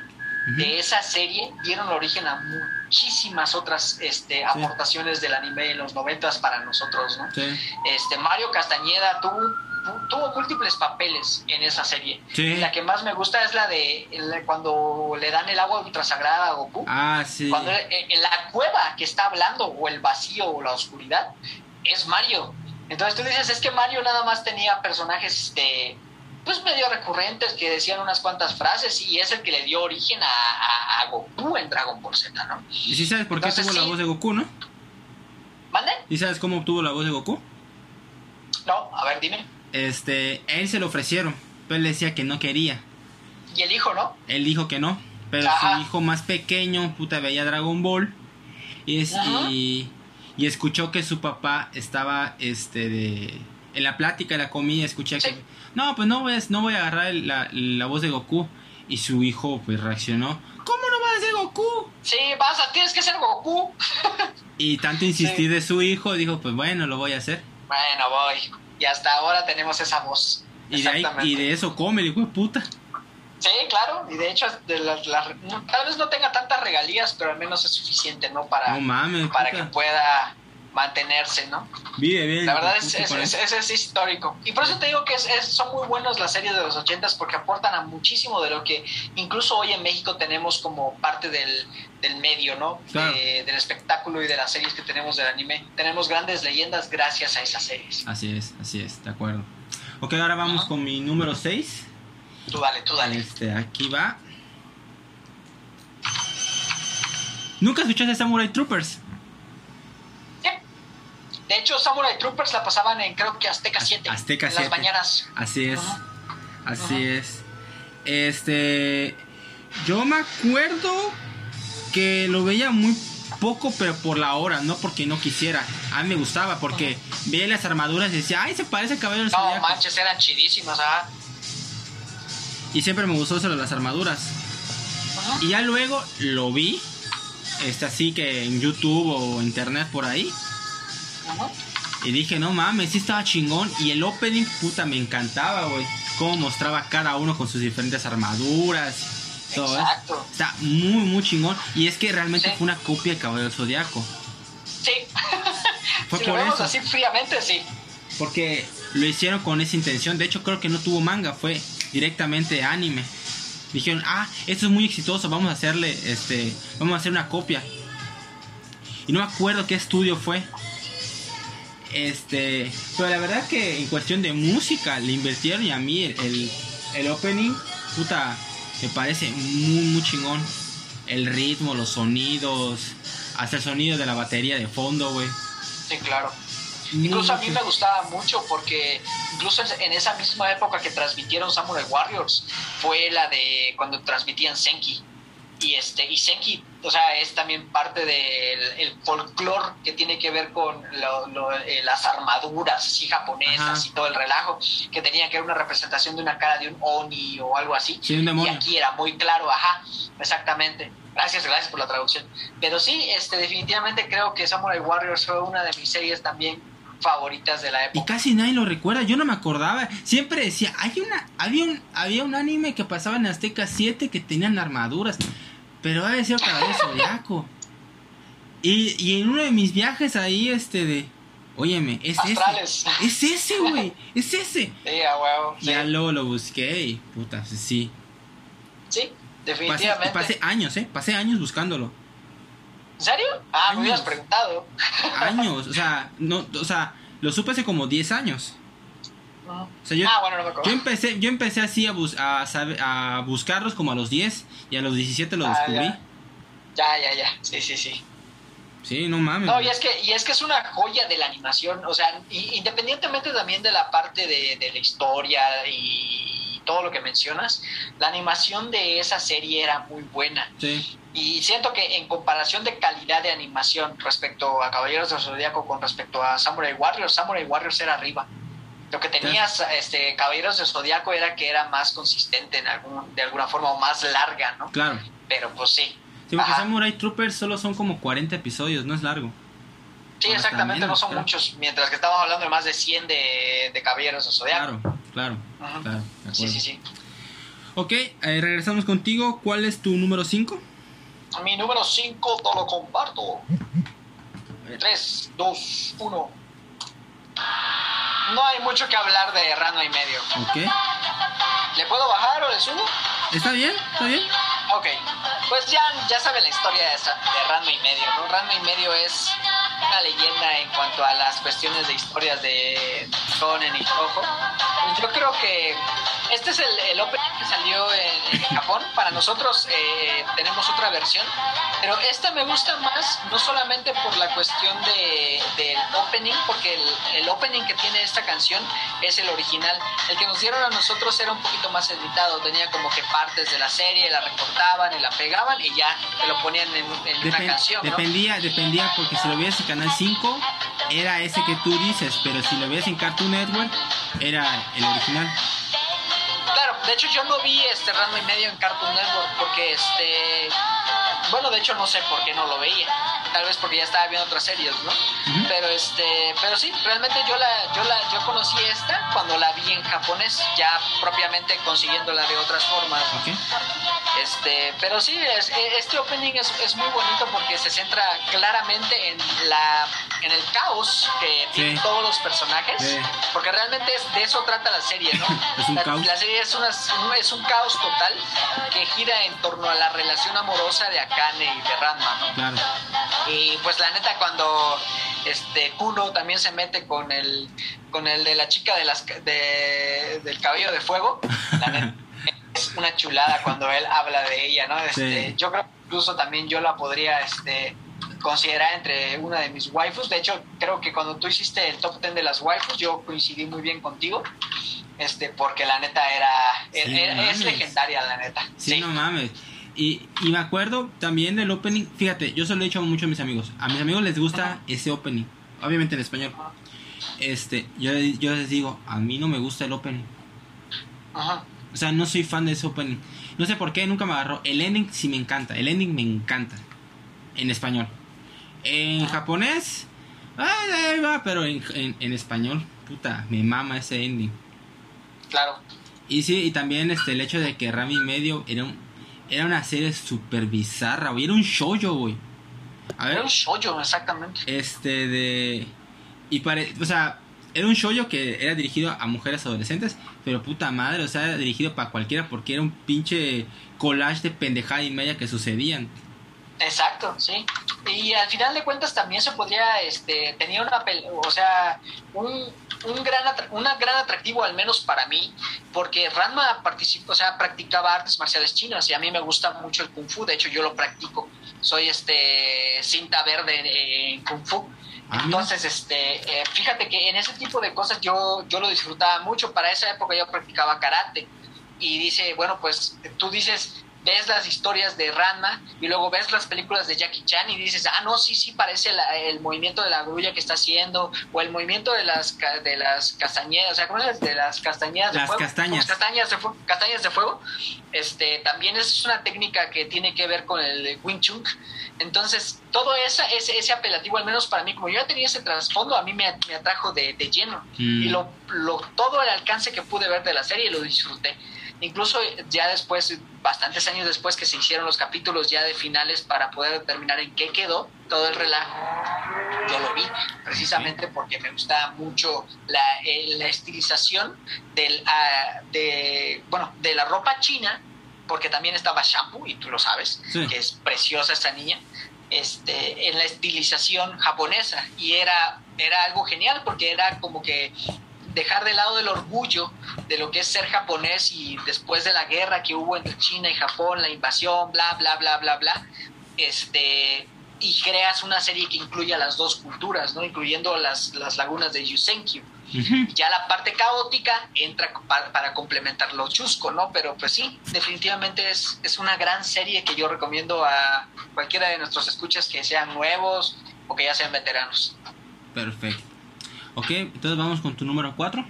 de esa serie, dieron origen a muchísimas otras este, aportaciones del anime en los noventas para nosotros, ¿no? Sí, Este, Mario Castañeda tuvo, tu- tuvo múltiples papeles en esa serie. Sí. La que más me gusta es la de la- cuando le dan el agua ultrasagrada a Goku. Ah, sí. Cuando eh, en la cueva que está hablando, o el vacío, o la oscuridad, es Mario. Entonces tú dices, es que Mario nada más tenía personajes de, pues medio recurrentes que decían unas cuantas frases y es el que le dio origen a, a- a Goku en Dragon Ball Z, ¿no? ¿Y sí sabes por qué Entonces, tuvo la voz de Goku, no? ¿Mande? ¿Y sabes cómo obtuvo la voz de Goku? No, a ver, dime. Este, a él se lo ofrecieron, pero él decía que no quería. Y el hijo, ¿no? Él dijo que no, pero Ajá. su hijo más pequeño, puta, veía Dragon Ball y, es, y, y escuchó que su papá estaba, este, de... En la plática de la comida escuché que... No, pues no voy a, no voy a agarrar el- la, la voz de Goku. Y su hijo, pues, reaccionó. ¿Cómo no va a ser Goku? Sí, vas a, tienes que ser Goku. Y tanto insistir Sí. de su hijo, dijo, pues bueno, lo voy a hacer. Bueno, voy. Y hasta ahora tenemos esa voz. Y de, ahí, Exactamente. y de eso come el hijo de puta. Sí, claro. Y de hecho, de las- las- no, tal vez no tenga tantas regalías, pero al menos es suficiente, ¿no? Para, No mames, para puta. que pueda mantenerse, ¿no? Vive bien. La verdad es, es, histórico. Y por eso te digo que es, es- son muy buenos las series de los ochentas porque aportan a muchísimo de lo que incluso hoy en México tenemos como parte del, del medio, ¿no? Claro. De- del espectáculo y de las series que tenemos del anime. Tenemos grandes leyendas gracias a esas series. Así es, así es, de acuerdo. Ok, ahora vamos con mi número 6. Tú dale, tú dale. Este, aquí va. ¿Nunca escuchaste Samurai Troopers? Sí. De hecho, Samurai Troopers la pasaban en creo que Azteca 7. Azteca en 7. las mañanas. Así es. Así es. Este. Yo me acuerdo que lo veía muy poco, pero por la hora, no porque no quisiera. A mí me gustaba porque veía las armaduras y decía, ay, se parece a Caballero No Zodiaco". manches, eran chidísimas, ah. Y siempre me gustó sobre las armaduras. Ajá. Y ya luego lo vi, este así que en YouTube o internet por ahí. Ajá. Y dije, no mames, sí estaba chingón. Y el opening, puta, me encantaba, güey. Cómo mostraba cada uno con sus diferentes armaduras. Todo eso. Exacto. Está muy, muy chingón. Y es que realmente Sí. fue una copia de Caballero Zodiaco. Sí. Fue si por lo vemos eso. así fríamente, sí. Porque lo hicieron con esa intención. De hecho, creo que no tuvo manga, fue directamente anime. Dijeron, ah, esto es muy exitoso, vamos a hacerle, este, vamos a hacer una copia. Y no me acuerdo qué estudio fue. Este, pero la verdad que en cuestión de música le invirtieron y a mí el, el, el opening, puta, me parece muy, muy chingón. El ritmo, los sonidos, hasta el sonido de la batería de fondo, güey. Sí, claro. Incluso a mí me gustaba mucho porque incluso en esa misma época que transmitieron Samurai Warriors fue la de cuando transmitían Senki. Y este y Senki, o sea, es también parte del el folclore que tiene que ver con lo- lo- eh, las armaduras así japonesas Ajá. y todo el relajo, que tenía que ver una representación de una cara de un oni o algo así. Sí, un Y aquí era muy claro, ajá, exactamente. Gracias, gracias por la traducción. Pero sí, este, definitivamente creo que Samurai Warriors fue una de mis series también favoritas de la Y época. casi nadie lo recuerda, yo no me acordaba. Siempre decía, hay una, había un, había un anime que pasaba en Azteca 7 que tenían armaduras. Pero ha de ser Caballero Zodiaco. Y, y en uno de mis viajes ahí, este de. Óyeme, es Astrales. ese. Es ese, güey. Es ese. Sí, a huevo. Sí, Ya luego lo busqué y puta, sí. Sí, Pasé, definitivamente. pasé años, ¿eh? Pasé años buscándolo. ¿En serio? Ah, me hubieras Años. preguntado. Años, o sea, no, o sea, lo supe hace como 10 años. O sea, yo, ah, bueno, no me acuerdo. Yo empecé, yo empecé así a, bus- a, a buscarlos como a los 10 y a los 17 los Ah, descubrí. ya. Ya, ya, ya. Sí, sí, sí. Sí, no mames. No, y es que, y es que es una joya de la animación, o sea, y- independientemente también de la parte de, de la historia y todo lo que mencionas, la animación de esa serie era muy buena. Sí, Y siento que en comparación de calidad de animación respecto a Caballeros del Zodíaco con respecto a Samurai Warriors, Samurai Warriors era arriba. Lo que tenías este Caballeros del Zodíaco era que era más consistente en algún, de alguna forma o más larga, ¿no? claro. Pero pues sí. Sí, porque Ajá. Samurai Troopers solo son como 40 episodios, no es largo. Sí, exactamente, no son claro. muchos, mientras que estamos hablando de más de 100 de, de Caballeros del Zodíaco. Claro, claro, Ajá. claro. de Sí, sí, sí. Ok, eh, regresamos contigo. ¿Cuál es tu número 5? Mi número 5 te lo comparto. 3, 2, 1. No hay mucho que hablar de Rano y medio. Ok. ¿Le puedo bajar o le subo? ¿Está bien? ¿Está bien? Ok, pues ya, ya saben la historia de, de Ranma y medio, ¿no? Ranma y medio es una leyenda en cuanto a las cuestiones de historias de Shonen y Shoujo. Pues yo creo que este es el, el opening que salió en, en Japón. Para nosotros eh, tenemos otra versión, pero esta me gusta más no solamente por la cuestión de, del opening, porque el, el opening que tiene esta canción es el original. El que nos dieron a nosotros era un poquito más editado, tenía como que partes de la serie, la recortaban y la pegaban y ya te lo ponían en, en una canción, ¿no? dependía, dependía, porque si lo veías en Canal 5, era ese que tú dices, pero si lo veías en Cartoon Network, era el original. Claro, de hecho yo no vi este Ranma y medio en Cartoon Network porque este bueno, de hecho no sé por qué no lo veía. Tal vez porque ya estaba viendo otras series, ¿no? Ujú. Pero este, pero sí, realmente yo la yo la yo conocí esta cuando la vi en japonés, ya propiamente consiguiéndola de otras formas. ¿no? Ok. Este, pero sí, es- e- este opening es, es muy bonito porque se centra claramente en la en el caos que tienen Sí. todos los personajes, Sí. porque realmente es, de eso trata la serie, ¿no? Es un la, caos. la serie es, una, es un caos total que gira en torno a la relación amorosa de Akane y de Ranma, ¿no? Claro. Y pues la neta cuando este Kuno también se mete con el con el de la chica de las de, del cabello de fuego, la neta es una chulada cuando él habla de ella, ¿no? Este, Sí. yo creo que incluso también yo la podría este considerar entre una de mis waifus. De hecho, creo que cuando tú hiciste el top 10 de las waifus, yo coincidí muy bien contigo. Este, porque la neta era, Sí, era- no es legendaria la neta. Sí, no mames. Y, y me acuerdo también del opening. Fíjate, yo se lo he dicho mucho a mis amigos. A mis amigos les gusta Ajá. ese opening. Obviamente en español. Este, yo, yo les digo, a mí no me gusta el opening. Ajá. O sea, no soy fan de ese opening. No sé por qué, nunca me agarró. El ending sí me encanta. El ending me encanta. En español. En japonés, Ay, va, pero en, en, en español, puta, me mama ese ending. Claro. Y sí, y también este el hecho de que Rami Medio era un, era una serie súper bizarra, güey. Era un shoujo, güey. A ver, Era un shoujo, exactamente. este de... Y pare, o sea, era un shoujo que era dirigido a mujeres adolescentes, pero puta madre, o sea, era dirigido para cualquiera porque era un pinche collage de pendejada y media que sucedían. Exacto, sí. Y al final de cuentas también se podría, este, tenía una, o sea, un, un gran, una gran atractivo al menos para mí, porque Ranma participó, o sea, practicaba artes marciales chinas y a mí me gusta mucho el kung fu, de hecho yo lo practico, soy este cinta verde en kung fu. Ah. Entonces, este, eh, fíjate que en ese tipo de cosas yo, yo lo disfrutaba mucho. Para esa época yo practicaba karate. Y dice, bueno, pues tú dices, ves las historias de Ranma y luego ves las películas de Jackie Chan y dices, ah, no, sí, sí, parece la- el movimiento de la grulla que está haciendo o el movimiento de las, de las castañedas, o sea, ¿cómo es? De las castañedas de Las fuego. castañas. Castañas de, fuego, castañas de fuego. Este, también es una técnica que tiene que ver con el Wing Chun. Entonces, todo esa, ese, ese apelativo, al menos para mí, como yo ya tenía ese trasfondo, a mí me, me atrajo de, de lleno. Mm. Y lo, lo, todo el alcance que pude ver de la serie lo disfruté. Incluso ya después, bastantes años después que se hicieron los capítulos ya de finales para poder determinar en qué quedó todo el relajo, yo lo vi precisamente porque me gustaba mucho la, eh, la estilización del, ah, de, bueno, de la ropa china, porque también estaba Shampoo, y tú lo sabes, Sí. que es preciosa esta niña, este, en la estilización japonesa. Y era, era algo genial porque era como que dejar de lado el orgullo de lo que es ser japonés y después de la guerra que hubo entre China y Japón, la invasión, bla, bla, bla, bla, bla, este, y creas una serie que incluya las dos culturas, ¿no? Incluyendo las, las lagunas de Yusenkyu. Ya la parte caótica entra para, para complementar lo chusco, ¿no? Pero pues sí, definitivamente es, es una gran serie que yo recomiendo a cualquiera de nuestros escuchas que sean nuevos o que ya sean veteranos. Perfecto. Ok, entonces vamos con tu número 4.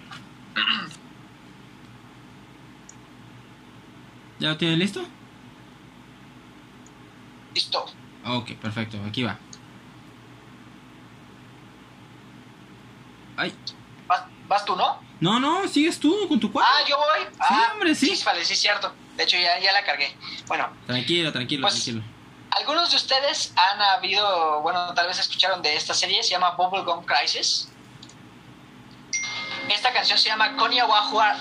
¿Ya lo tienes listo? Listo. Ok, perfecto, aquí va. Ay, ¿Vas, vas tú, no? no, no, sigues tú con tu 4. Ah, yo voy. ah, hombre, sí. vale, sí, es cierto. De hecho, ya, ya la cargué. Bueno, Tranquilo, tranquilo, Pues- tranquilo. algunos de ustedes han habido, bueno, tal vez escucharon de esta serie, se llama Bubblegum Crisis. Esta canción se llama Konya wa Hua-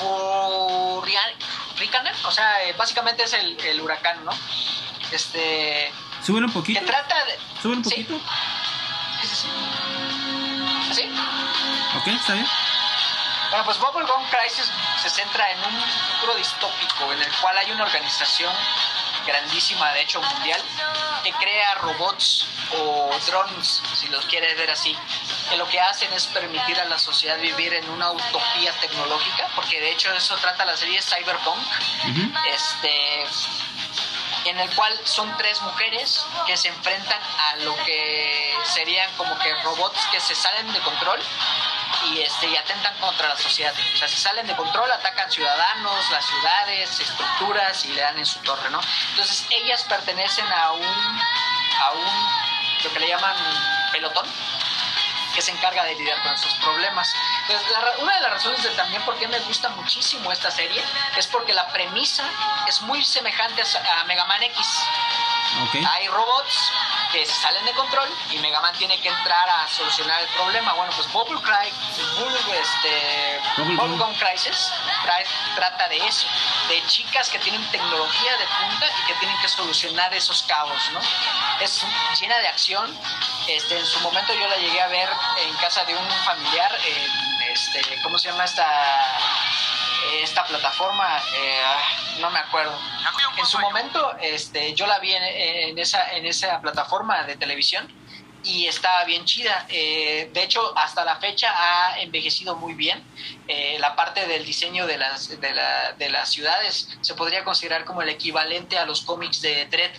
Hurrian- Hurricane, o sea, eh, básicamente es el, el huracán, ¿no? Este, Súbelo un que poquito. trata de... Súbelo un poquito. Sí, sí, sí. ¿Así? Ok, está bien. Bueno, pues Bubblegum Crisis se centra en un futuro distópico en el cual hay una organización grandísima, de hecho mundial, que crea robots o drones, si los quieres ver así, que lo que hacen es permitir a la sociedad vivir en una utopía tecnológica, porque de hecho eso trata la serie Cyberpunk, este en el cual son tres mujeres que se enfrentan a lo que serían como que robots que se salen de control y este y atentan contra la sociedad. O sea, se salen de control, atacan ciudadanos, las ciudades, estructuras y le dan en su torre, ¿no? Entonces ellas pertenecen a un a un lo que le llaman pelotón que se encarga de lidiar con esos problemas. Entonces, la una de las razones de también por qué me gusta muchísimo esta serie es porque la premisa es muy semejante a, a Mega Man X. Hay robots que se salen de control y Mega Man tiene que entrar a solucionar el problema. Bueno, pues Bubble Cry, Bubble- este, Bubblegum. Crisis trae- trata de eso, de chicas que tienen tecnología de punta y que tienen que solucionar esos caos, ¿no? Es llena de acción. Este, en su momento yo la llegué a ver en casa de un familiar, en, este, ¿cómo se llama esta, esta plataforma? Eh, no me acuerdo. En su momento, este, yo la vi en, en esa, en esa plataforma de televisión y estaba bien chida. Eh, de hecho, hasta la fecha ha envejecido muy bien. Eh, la parte del diseño de las, de, la- de las ciudades se podría considerar como el equivalente a los cómics de Dredd,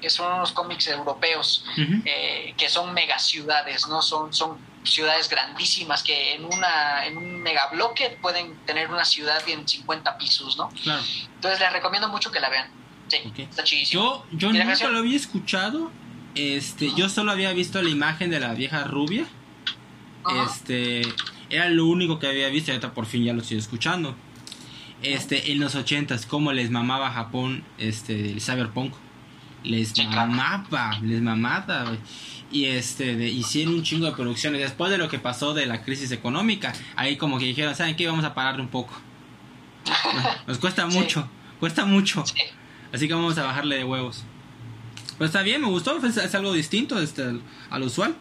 que son unos cómics europeos, Ujú. eh, que son megaciudades, ¿no? Son, son ciudades grandísimas que en, una, en un megabloque pueden tener una ciudad en 50 pisos, ¿no? Claro. Entonces les recomiendo mucho que la vean. Sí, Ok. está chidísimo. Yo, yo ¿Y la nunca canción? lo había escuchado, Este, yo solo había visto la imagen de la vieja rubia. Este, era lo único que había visto y ahorita por fin ya lo estoy escuchando. Este, en los ochentas, cómo les mamaba Japón, este, el cyberpunk. Les mamaba, les mamaba, Y este, de, hicieron un chingo de producciones. Después de lo que pasó de la crisis económica, ahí como que dijeron, ¿saben qué? Vamos a pararle un poco. Nos cuesta mucho, cuesta mucho. Así que vamos a bajarle de huevos. Pues está bien, me gustó, es, algo distinto este, al, usual.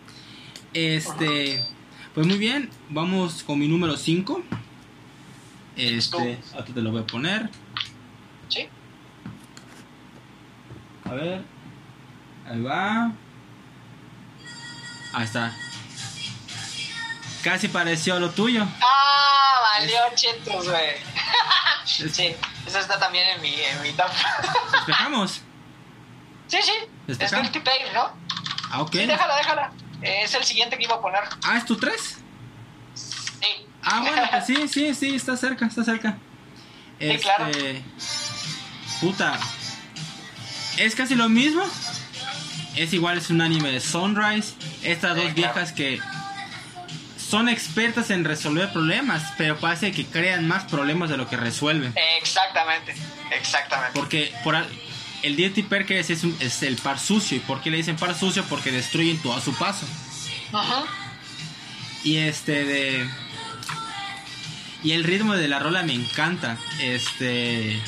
Este, pues muy bien, vamos con mi número 5. Este, aquí te lo voy a poner. Sí. A ver. Ahí va. Ahí está. Casi pareció lo tuyo. Ah, valió chetos, güey. sí, eso está también en mi, en mi top. ¿Despejamos? Sí, sí. Es Guilty Pay, ¿no? Ah, ok. Sí, déjala, déjala. Es el siguiente que iba a poner. Ah, ¿es tu 3? Sí. Ah, bueno, pues sí, sí, sí, está cerca, está cerca. Sí, claro. Este, puta. Es casi lo mismo. Es igual, es un anime de Sunrise. Estas dos viejas que son expertas en resolver problemas, pero parece que crean más problemas de lo que resuelven. Exactamente, exactamente. Porque por el Dirty Perk es, es, el par sucio. ¿Y por qué le dicen par sucio? Porque destruyen todo a su paso. Ajá. Y este de. Y el ritmo de la rola me encanta. Este.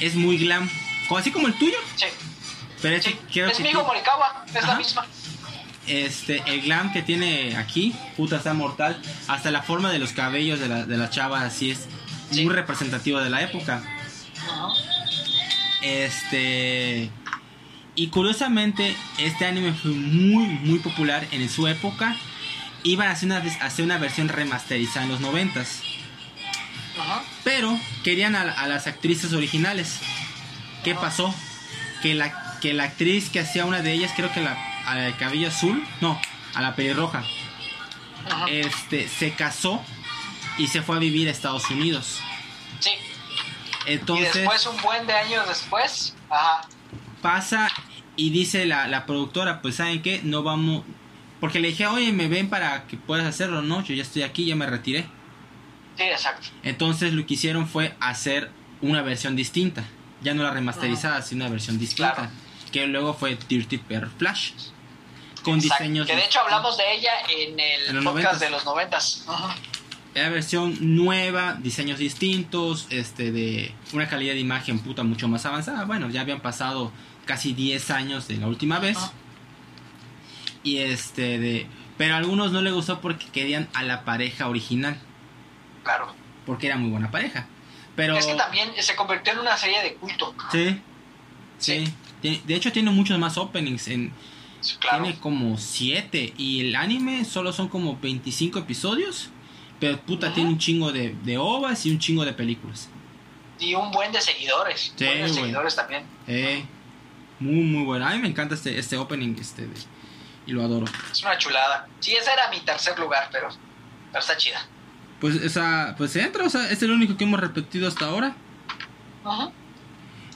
Es muy glam. Así como el tuyo. Sí. Pero es, es mi Morikawa, es la misma. Este, el glam que tiene aquí, puta, está mortal. Hasta la forma de los cabellos de la, de la chava, así es muy representativo de la época. Ajá. Este. Y curiosamente, este anime fue muy, muy popular en su época. Iban a hacer una, hacer una versión remasterizada en los noventas. Pero querían a, las actrices originales. ¿Qué pasó? Que la, que la actriz que hacía una de ellas, creo que la, a la de cabello azul, no, a la pelirroja, este, se casó y se fue a vivir a Estados Unidos. Sí. Entonces, y después, un buen de años después, pasa y dice la, la productora, pues saben qué, no vamos, porque le dije, oye, me ven para que puedas hacerlo, no, yo ya estoy aquí, ya me retiré. Sí, exacto. Entonces lo que hicieron fue hacer una versión distinta, ya no la remasterizada, sino una versión distinta, que luego fue Dirty Pair Flash. Con diseños. Que de hecho hablamos de ella en el podcast de los noventas. La versión nueva, diseños distintos, este de una calidad de imagen puta mucho más avanzada. Bueno, ya habían pasado casi 10 años de la última vez. Y este de pero a algunos no les gustó porque querían a la pareja original. Claro. Porque era muy buena pareja. Pero es que también se convirtió en una serie de culto. Sí. Sí. De hecho tiene muchos más openings en tiene como 7 y el anime solo son como 25 episodios. Pero puta, tiene un chingo de, de ovas y un chingo de películas. Y un buen de seguidores. Sí, de seguidores también. Eh, muy, muy bueno. A mí me encanta este, este opening este y lo adoro. Es una chulada. Sí, ese era mi tercer lugar, pero, pero está chida. Pues esa, pues entra, o sea, es el único que hemos repetido hasta ahora. Ajá.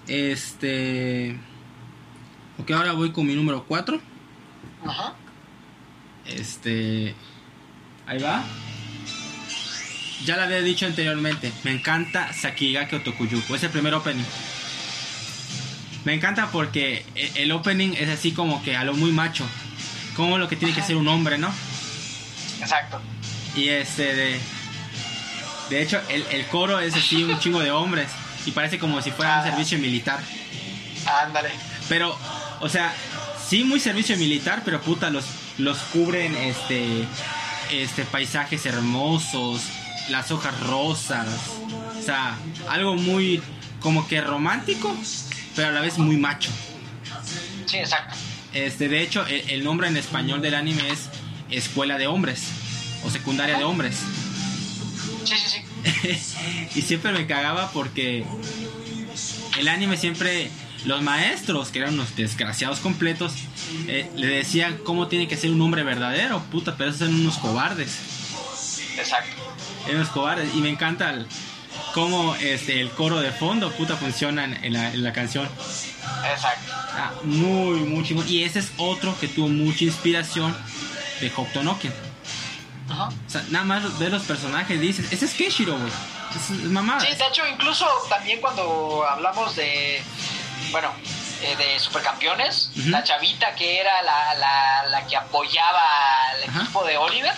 Este. Ok, ahora voy con mi número 4. Ajá. Este. Ahí va ya lo había dicho anteriormente, me encanta Sakigake Otokuyuku, es el primer opening. Me encanta porque e, el opening es así como que a lo muy macho, como lo que tiene que ser un hombre, ¿no? Exacto. Y este de... De hecho, el, coro es así un chingo de hombres y parece como si fuera un ah. servicio militar. Ándale. Pero, o sea, sí muy servicio militar, pero puta, los, los cubren este, este paisajes hermosos, las hojas rosas. O sea, algo muy como que romántico, pero a la vez muy macho. Sí, exacto. Este, de hecho, el, nombre en español del anime es Escuela de Hombres o Secundaria de Hombres. Sí, sí, sí. y siempre me cagaba porque el anime siempre los maestros, que eran unos desgraciados completos, eh, le decían cómo tiene que ser un hombre verdadero, puta, pero esos son unos cobardes. Exacto en los cobardes. Y me encanta el, cómo este, el coro de fondo, puta, funciona en la, en la canción. Exacto. Ah, muy, muy chingón. Y ese es otro que tuvo mucha inspiración de Hokuto Ajá. O sea, nada más ver los personajes dices, ese es Kenshiro, güey. Es, es mamada. Sí, de hecho, incluso también cuando hablamos de, bueno, eh, de supercampeones, Ujú. la chavita que era la, la, la que apoyaba al Ajá. equipo de Oliver,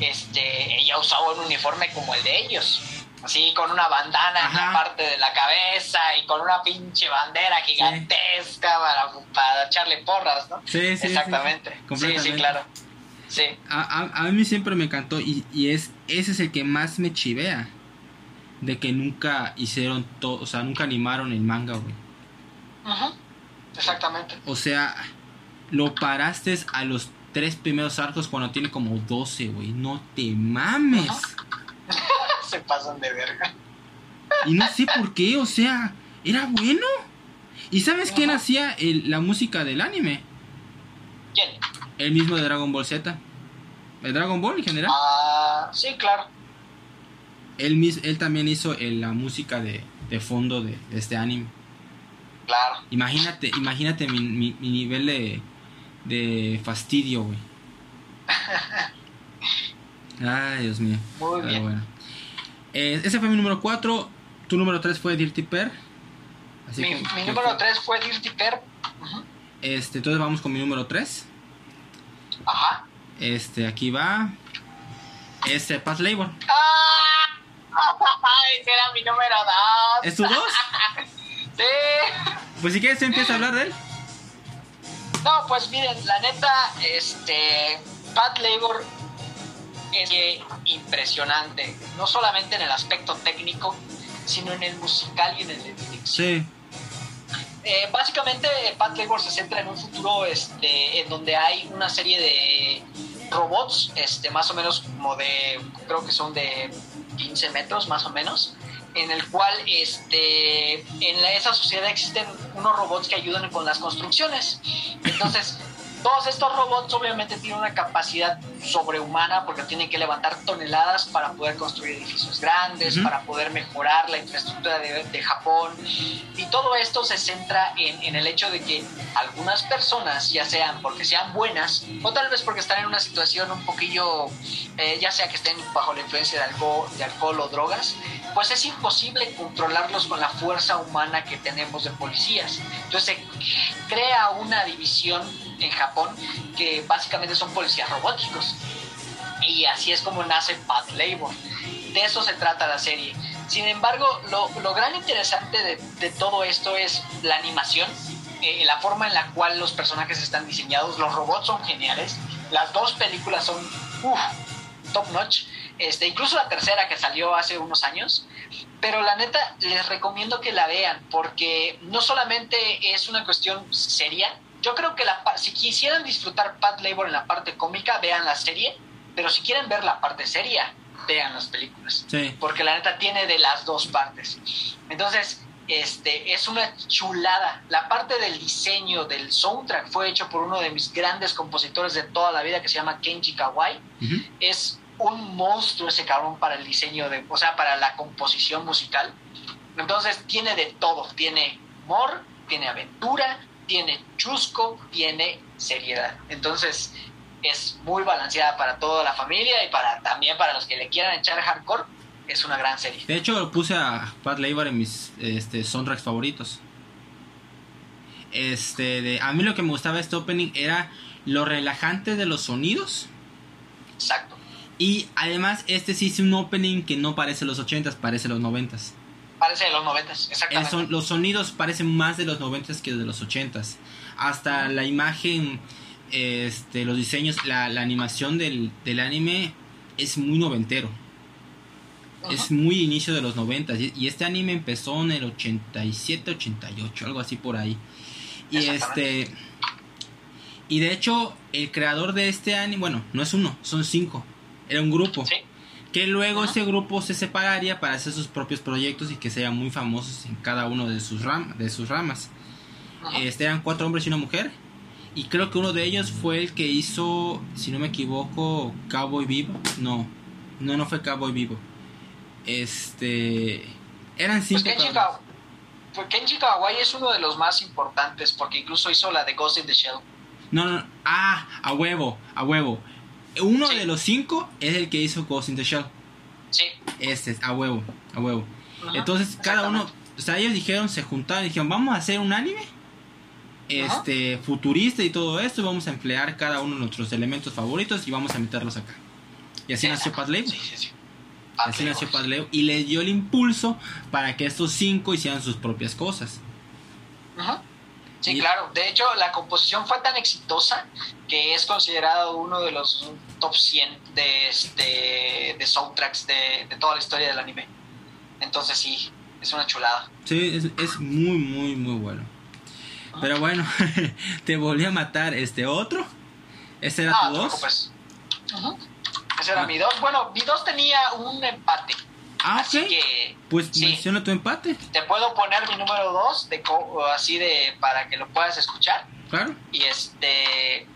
este, ella usaba un uniforme como el de ellos. Así, con una bandana en la Ajá. parte de la cabeza y con una pinche bandera gigantesca para, para echarle porras, ¿no? Sí, Exactamente. sí. Sí, claro. Sí. A, a- a mí siempre me encantó y, y es ese es el que más me chivea. De que nunca hicieron todo, o sea, nunca animaron el manga, güey. Ujú. Exactamente. O sea, lo paraste a los tres primeros arcos cuando tiene como 12, güey. No te mames. Se pasan de verga. Y no sé por qué, o sea, era bueno. ¿Y sabes quién hacía el- la música del anime? ¿Quién? El mismo de Dragon Ball Z. ¿El Dragon Ball en general? Ah, sí, claro. Él, él también hizo el- la música de, de fondo de, de este anime. Claro. Imagínate, imagínate mi, mi- mi nivel de, de fastidio, güey. Ay, Dios mío. Muy bien. bueno. Eh, ese fue mi número 4. Tu número 3 fue Dirty Per. Así Mi, que- mi número fue- 3 fue Dirty Per. Ujú. Este, entonces vamos con mi número 3. Ajá. Este, aquí va. Este, Paz Labor. ¡Ah! Ese era mi número 2. ¿Es tu 2? Sí. Pues si quieres, tú empieza a hablar de él. No, pues miren, la neta, este. Pat Labor es impresionante. No solamente en el aspecto técnico, sino en el musical y en el de. Sí. Eh, básicamente, Pat Labor se centra en un futuro este, en donde hay una serie de robots, este, más o menos como de, creo que son de 15 metros más o menos, en el cual este, en la- esa sociedad existen unos robots que ayudan con las construcciones. Entonces, todos estos robots obviamente tienen una capacidad sobrehumana porque tienen que levantar toneladas para poder construir edificios grandes, Ujú. para poder mejorar la infraestructura de, de Japón. Y todo esto se centra en, en el hecho de que algunas personas, ya sean porque sean buenas, o tal vez porque están en una situación un poquillo, eh, ya sea que estén bajo la influencia de alcohol, de alcohol o drogas, pues es imposible controlarlos con la fuerza humana que tenemos de policías. Entonces se crea una división en Japón que básicamente son policías robóticos. Y así es como nace Pat Labor. De eso se trata la serie. Sin embargo, lo, lo gran interesante de, de todo esto es la animación, eh, la forma en la cual los personajes están diseñados. Los robots son geniales. Las dos películas son top notch. Este, incluso la tercera que salió hace unos años. Pero la neta, les recomiendo que la vean porque no solamente es una cuestión seria. Yo creo que la, si quisieran disfrutar Pat Labor en la parte cómica, vean la serie. Pero si quieren ver la parte seria, vean las películas Sí. porque la neta tiene de las dos partes. Entonces, este es una chulada. La parte del diseño del soundtrack fue hecho por uno de mis grandes compositores de toda la vida que se llama Kenji Kawai. Ujú. Es un monstruo ese cabrón para el diseño de, o sea, para la composición musical. Entonces tiene de todo, tiene humor, tiene aventura, tiene chusco, tiene seriedad. Entonces es muy balanceada para toda la familia y para también para los que le quieran echar hardcore. Es una gran serie. De hecho, puse a Pat Labor en mis este, soundtracks favoritos. Este, de, a mí lo que me gustaba de este opening era lo relajante de los sonidos. Exacto. Y además, este sí es un opening que no parece los 80s, parece los 90s. Parece de los noventas, exactamente. son- los sonidos parecen más de los 90s que de los 80s. Hasta la imagen, este, los diseños, la, la animación del, del anime es muy noventero. Es muy inicio de los 90 y, y este anime empezó en el 87, 88, algo así por ahí. Y este y de hecho el creador de este anime, bueno, no es uno, son cinco. Era un grupo Sí, que luego Ajá. ese grupo se separaría para hacer sus propios proyectos y que sean muy famosos en cada uno de sus ram de sus ramas. Este eran cuatro hombres y una mujer. Y creo que uno de ellos fue el que hizo, si no me equivoco, Cowboy Vivo. No, no, no fue Cowboy Vivo. Este. Eran Pues cinco. Kenji pues Kenji Kawai es uno de los más importantes porque incluso hizo la de Ghost in the Shell. No, no, ah, a huevo, a huevo. Uno Sí. de los cinco es el que hizo Ghost in the Shell. Sí. Este es, a huevo, a huevo. Ajá, Entonces cada uno, o sea, ellos dijeron, se juntaron y dijeron, vamos a hacer un anime este futurista y todo esto, y vamos a emplear cada uno de nuestros elementos favoritos y vamos a meterlos acá. Y así Sí, nació. Pad Label. Sí, sí, sí. Así nació. Pad Label y le dio el impulso para que estos cinco hicieran sus propias cosas. Ajá. Sí, Y- claro. De hecho, la composición fue tan exitosa que es considerado uno de los top 100 de, este, de soundtracks de, de toda la historia del anime. Entonces sí, es una chulada. Sí, es, es muy, muy, muy bueno. Pero bueno, te volví a matar este otro. ¿Este era Ah, tu no te dos? preocupes. Ujú. Ese era Ah. mi dos. Bueno, mi dos tenía un empate. Ah, Así que Pues sí. menciona tu empate. te puedo poner mi número dos de co- así de para que lo puedas escuchar. Claro. Y este.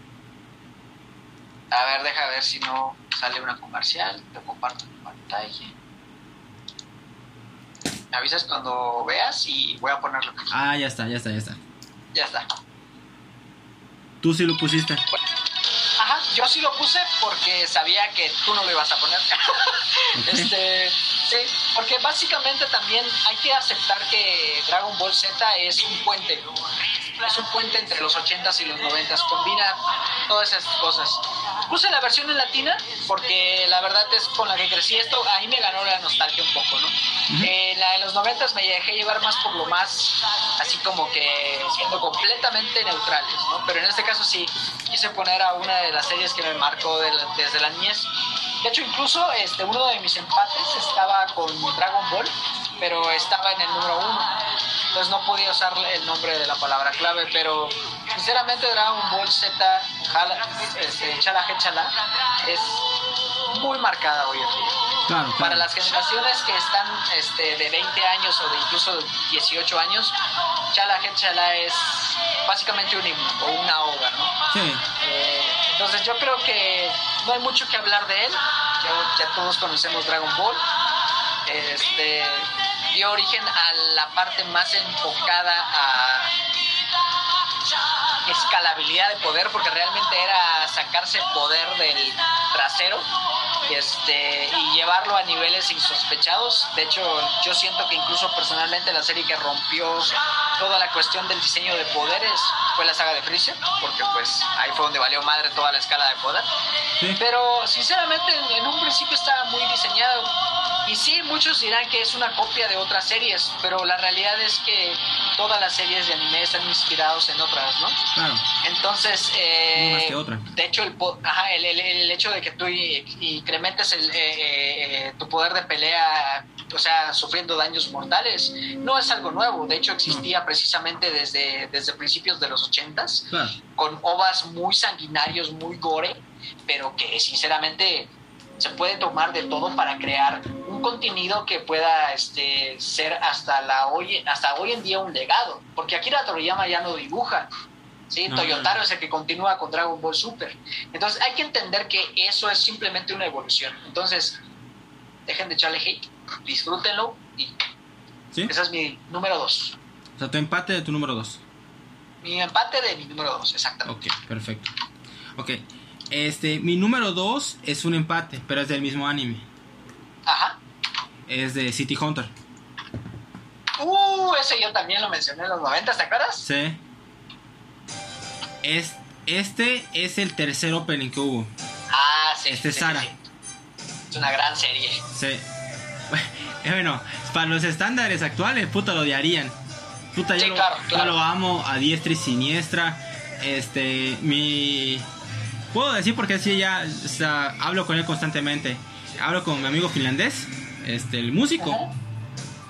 A ver, deja ver si no sale una comercial. Te comparto mi pantalla. Me avisas cuando veas y voy a ponerlo. Ah, ya está, ya está, ya está. Ya está. Tú sí lo pusiste. Ajá, yo sí lo puse porque sabía que tú no lo ibas a poner. Este, sí, porque básicamente también hay que aceptar que Dragon Ball Z es un puente. Es un puente entre los 80s y los 90s. Combina todas esas cosas. Puse la versión en latina porque la verdad es con la que crecí esto. Ahí me ganó la nostalgia un poco, ¿no? Eh, la de los 90s me dejé llevar más por lo más, así como que siendo completamente neutrales, ¿no? Pero en este caso sí quise poner a una de las series que me marcó de la- desde la niñez. De hecho, incluso este, uno de mis empates estaba con Dragon Ball, pero estaba en el número uno. Entonces no podía usar el nombre de la palabra clave, pero sinceramente Dragon Ball Z, Jala, este, Chala es muy marcada hoy en día. Claro, claro. Para las generaciones que están este, de 20 años o de incluso 18 años, Chala Chala es básicamente un himno o una obra, ¿no? Sí. Eh, entonces yo creo que no hay mucho que hablar de él. Ya, todos conocemos Dragon Ball. Este dio origen a la parte más enfocada a escalabilidad de poder, porque realmente era sacarse poder del trasero este, y llevarlo a niveles insospechados. De hecho, yo siento que incluso personalmente la serie que rompió toda la cuestión del diseño de poderes fue la saga de Freezer, porque pues ahí fue donde valió madre toda la escala de poder. Sí. Pero sinceramente en, en un principio estaba muy diseñado. Y sí, muchos dirán que es una copia de otras series, pero la realidad es que todas las series de anime están inspirados en otras, ¿no? Claro. Entonces, eh, más que otra. de hecho, el, ajá, el, el- el hecho de que tú incrementes el, eh, eh, tu poder de pelea, o sea, sufriendo daños mortales, no es algo nuevo. De hecho, existía precisamente desde, desde principios de los ochentas Claro. con ovas muy sanguinarios, muy gore, pero que sinceramente se puede tomar de todo para crear un contenido que pueda este, ser hasta la hoy hasta hoy en día un legado, porque Akira Toriyama ya no dibuja. ¿sí? No, Toyotaro no. es el que continúa con Dragon Ball Super. Entonces hay que entender que eso es simplemente una evolución. Entonces, dejen de echarle hate, disfrútenlo y ¿Sí? ese es mi número dos. O sea, tu empate de tu número 2. Mi empate de mi número dos, exactamente. Ok, perfecto. Ok. Este, mi número 2 es un empate, pero es del mismo anime. Ajá. Es de City Hunter. Uh, ese yo también lo mencioné en los 90, ¿te acuerdas? Sí. Es, este es el tercer opening que hubo. Ah, sí. Este es sí, Sara. sí. Es una gran serie. Sí. Bueno, para los estándares actuales, puta, lo odiarían. Puta, yo, Sí, lo, claro, yo claro. lo amo a diestra y siniestra. Este, mi... Puedo decir porque sí, ya o sea, hablo con él constantemente. Hablo con mi amigo finlandés, este, el músico.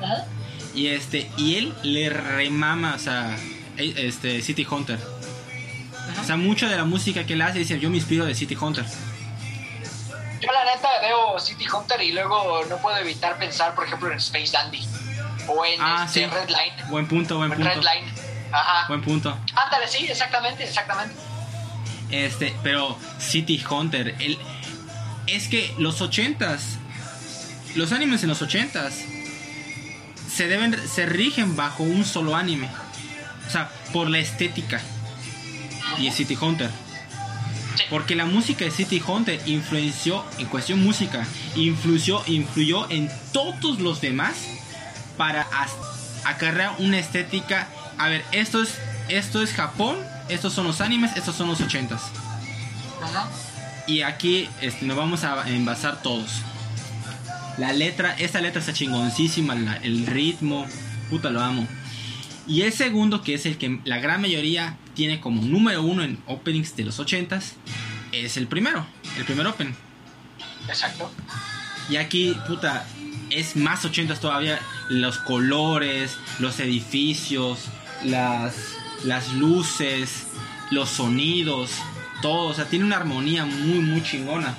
Ajá. Ajá. Y este, y él le remama, o sea, e- este, City Hunter. O sea, mucho de la música que él hace, dice, yo me inspiro de City Hunter. Yo la neta veo City Hunter y luego no puedo evitar pensar, por ejemplo, en Space Dandy. O en Ah, este, sí. Red Line. Buen punto, buen en punto. Red Line. Ajá. Buen punto. Ándale, sí, exactamente, exactamente. Este, pero City Hunter, el, es que los ochentas, los animes en los ochentas, se deben, se rigen bajo un solo anime. O sea, por la estética. Y es City Hunter. Porque la música de City Hunter influenció, en cuestión música, influyó, influyó en todos los demás para acarrear una estética. A ver, esto es, esto es Japón, estos son los animes, estos son los ochentas. Ajá. Y aquí este, nos vamos a envasar todos. La letra, esta letra está chingoncísima, la- el ritmo, puta lo amo. Y el segundo, que es el que la gran mayoría tiene como número uno en openings de los ochentas, es el primero, el primer open. Exacto. Y aquí, puta, es más ochentas todavía. Los colores, los edificios, las, las luces, los sonidos, todo. O sea, tiene una armonía muy, muy chingona.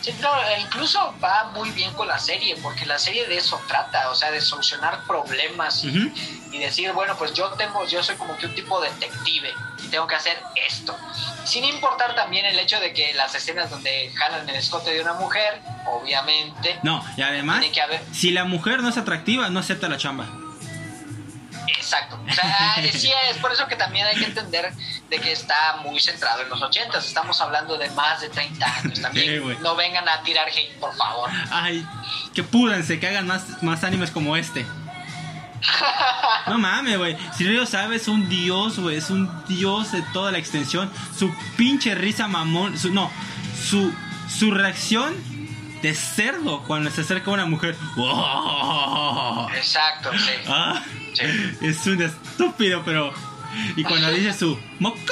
Sí, no, e incluso va muy bien con la serie, porque la serie de eso trata, o sea, de solucionar problemas y, Ujú. y decir, bueno, pues yo tengo, yo soy como que un tipo detective y tengo que hacer esto. Sin importar también el hecho de que las escenas donde jalan el escote de una mujer, obviamente, No, y además, que haber, si la mujer no es atractiva, no acepta la chamba. Exacto. O sea, sí, es por eso que también hay que entender de que está muy centrado en los ochentas. Estamos hablando de más de 30 años Sí, también. güey. no vengan a tirar hate, por favor. Ay, que púdanse, que hagan más, más animes como este. No mames, güey. Si Río sabe, es un dios, güey. Es un dios de toda la extensión. Su pinche risa mamón. Su, no, su, su reacción de cerdo cuando se acerca una mujer. ¡Wow! Exacto, sí. Ah, Sí. es un estúpido, pero. Y cuando dice su Mokori.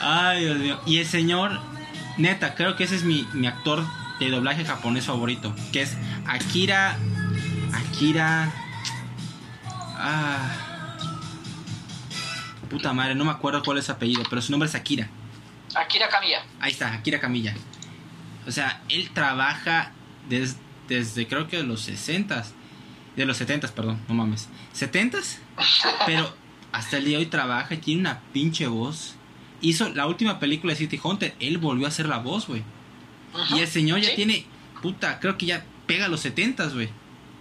Ay, Dios mío. Y el señor, neta, creo que ese es mi, mi actor de doblaje japonés favorito. Que es Akira. Akira. Ah. Puta madre, no me acuerdo cuál es su apellido, pero su nombre es Akira. Akira Kamiya. Ahí está, Akira Camilla. O sea, él trabaja des- desde creo que de los 60 De los 70 perdón, no mames. ¿70s? Pero hasta el día de hoy trabaja y tiene una pinche voz. Hizo la última película de City Hunter, él volvió a hacer la voz, güey. Y el señor ya Sí. tiene, puta, creo que ya pega los 70 güey.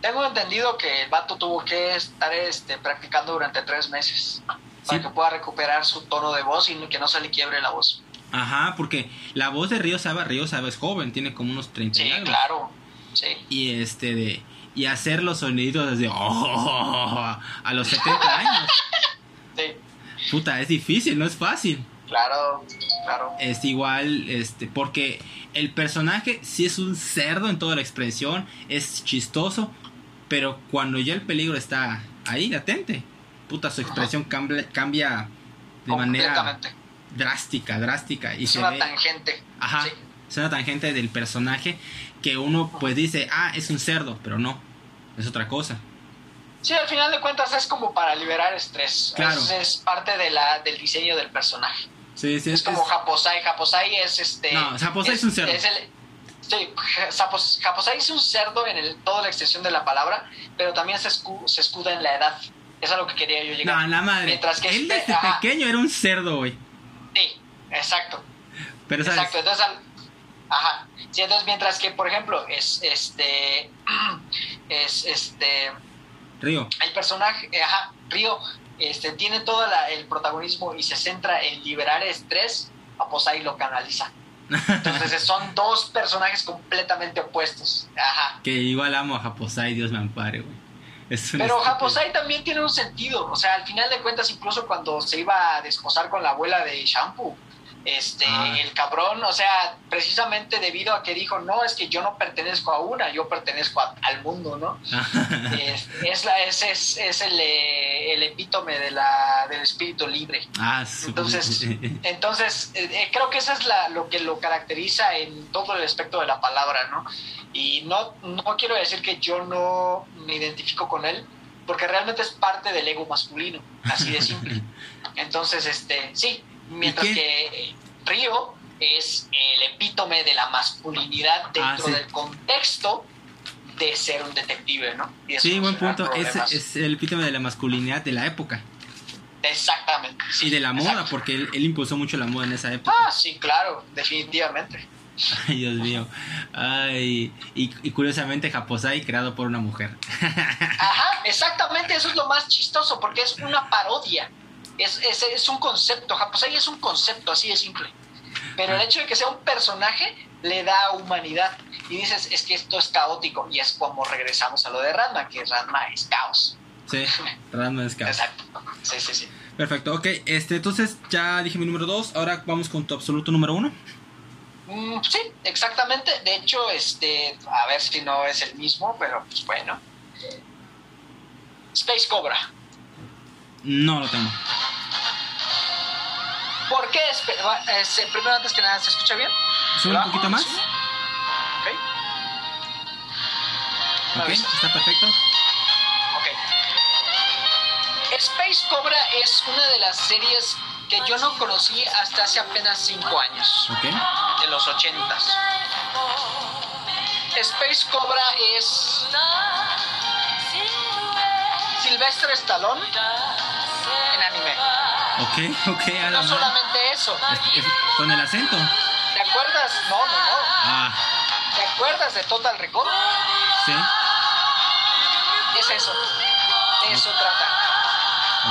Tengo entendido que el vato tuvo que estar este, practicando durante tres meses para que pueda recuperar su tono de voz y que no se le quiebre la voz. Ajá, porque la voz de Río Saba, Río Saba es joven, tiene como unos 30 y Sí, algo. claro. Sí. y este de y hacer los sonidos desde "Oh", a los 70 años. Sí, Puta, es difícil, no es fácil. claro, claro. Es igual, este, porque el personaje sí es un cerdo en toda la expresión, es chistoso, pero cuando ya el peligro está ahí latente, puta, su expresión cambia, cambia de manera. Drástica, drástica y Es se una ve, tangente. ajá, Sí. es una tangente del personaje que uno pues dice, ah, es un cerdo, pero no, es otra cosa. Sí, al final de cuentas es como para liberar estrés. Claro. Es, es parte de la, del diseño del personaje. Sí, sí, Es como Japosai. Japosai es este. No, Japosai es un cerdo. el- sí, Japos- Japosai es un cerdo en el, toda la extensión de la palabra, pero también se, escu- se escuda en la edad. Es a lo que quería yo llegar. No, la madre. Mientras que Él este- desde ajá. pequeño era un cerdo, güey. Sí, exacto. Pero sabes, Exacto, entonces, al- ajá. Sí, entonces mientras que, por ejemplo, es este, es este, Río. el personaje, eh, ajá, Río, este, tiene todo la- el protagonismo y se centra en liberar estrés, Aposai lo canaliza. Entonces son dos personajes completamente opuestos. Ajá. que igual amo a Japosai, Dios me ampare, güey. Pero. Japosai también tiene un sentido. O sea, al final de cuentas, incluso cuando se iba a desposar con la abuela de Shampoo, este, Ah. el cabrón, o sea, precisamente debido a que dijo, no, es que yo no pertenezco a una, yo pertenezco a- al mundo, ¿no? es, es, la, es, es, es el, eh, el epítome de la, del espíritu libre. ah. Entonces, entonces eh, eh, creo que eso es la, lo que lo caracteriza en todo el aspecto de la palabra, ¿no? Y no, no quiero decir que yo no me identifico con él, porque realmente es parte del ego masculino, así de simple. Entonces, este, sí, mientras que Río es el epítome de la masculinidad dentro Ah, sí. del contexto de ser un detective, ¿no? Y sí, buen punto. Es, el epítome de la masculinidad de la época. Exactamente. Y de la moda, porque él, él impulsó mucho la moda en esa época. Ah, sí, claro, definitivamente. Ay, Dios mío. Ay, y, y curiosamente Japosai creado por una mujer. Ajá, exactamente, eso es lo más chistoso, porque es una parodia. Es, es, es un concepto, Japosai es un concepto, así de simple. Pero el hecho de que sea un personaje le da humanidad. Y dices, es que esto es caótico. Y es como regresamos a lo de Ranma, que Ranma es caos. Sí, Ranma es caos. Exacto. Sí, sí, sí. Perfecto, ok. Este, entonces ya dije mi número 2. Ahora vamos con tu absoluto número 1. Mm, sí, exactamente. De hecho, este, a ver si no es el mismo, pero pues bueno. Space Cobra. No lo tengo. ¿Por qué? Este, primero, antes que nada, ¿se escucha bien? ¿Sube un poquito más? Ok. Ok, está perfecto. Ok. Space Cobra es una de las series que yo no conocí hasta hace apenas 5 años, Ok. de los 80s. Space Cobra es Sylvester Stallone. Ok, ok, a la No madre. solamente eso. Es- es- Con el acento. ¿Te acuerdas? No, no, no. Ah, ¿Te acuerdas de Total Recall? sí. Es eso. De eso trata.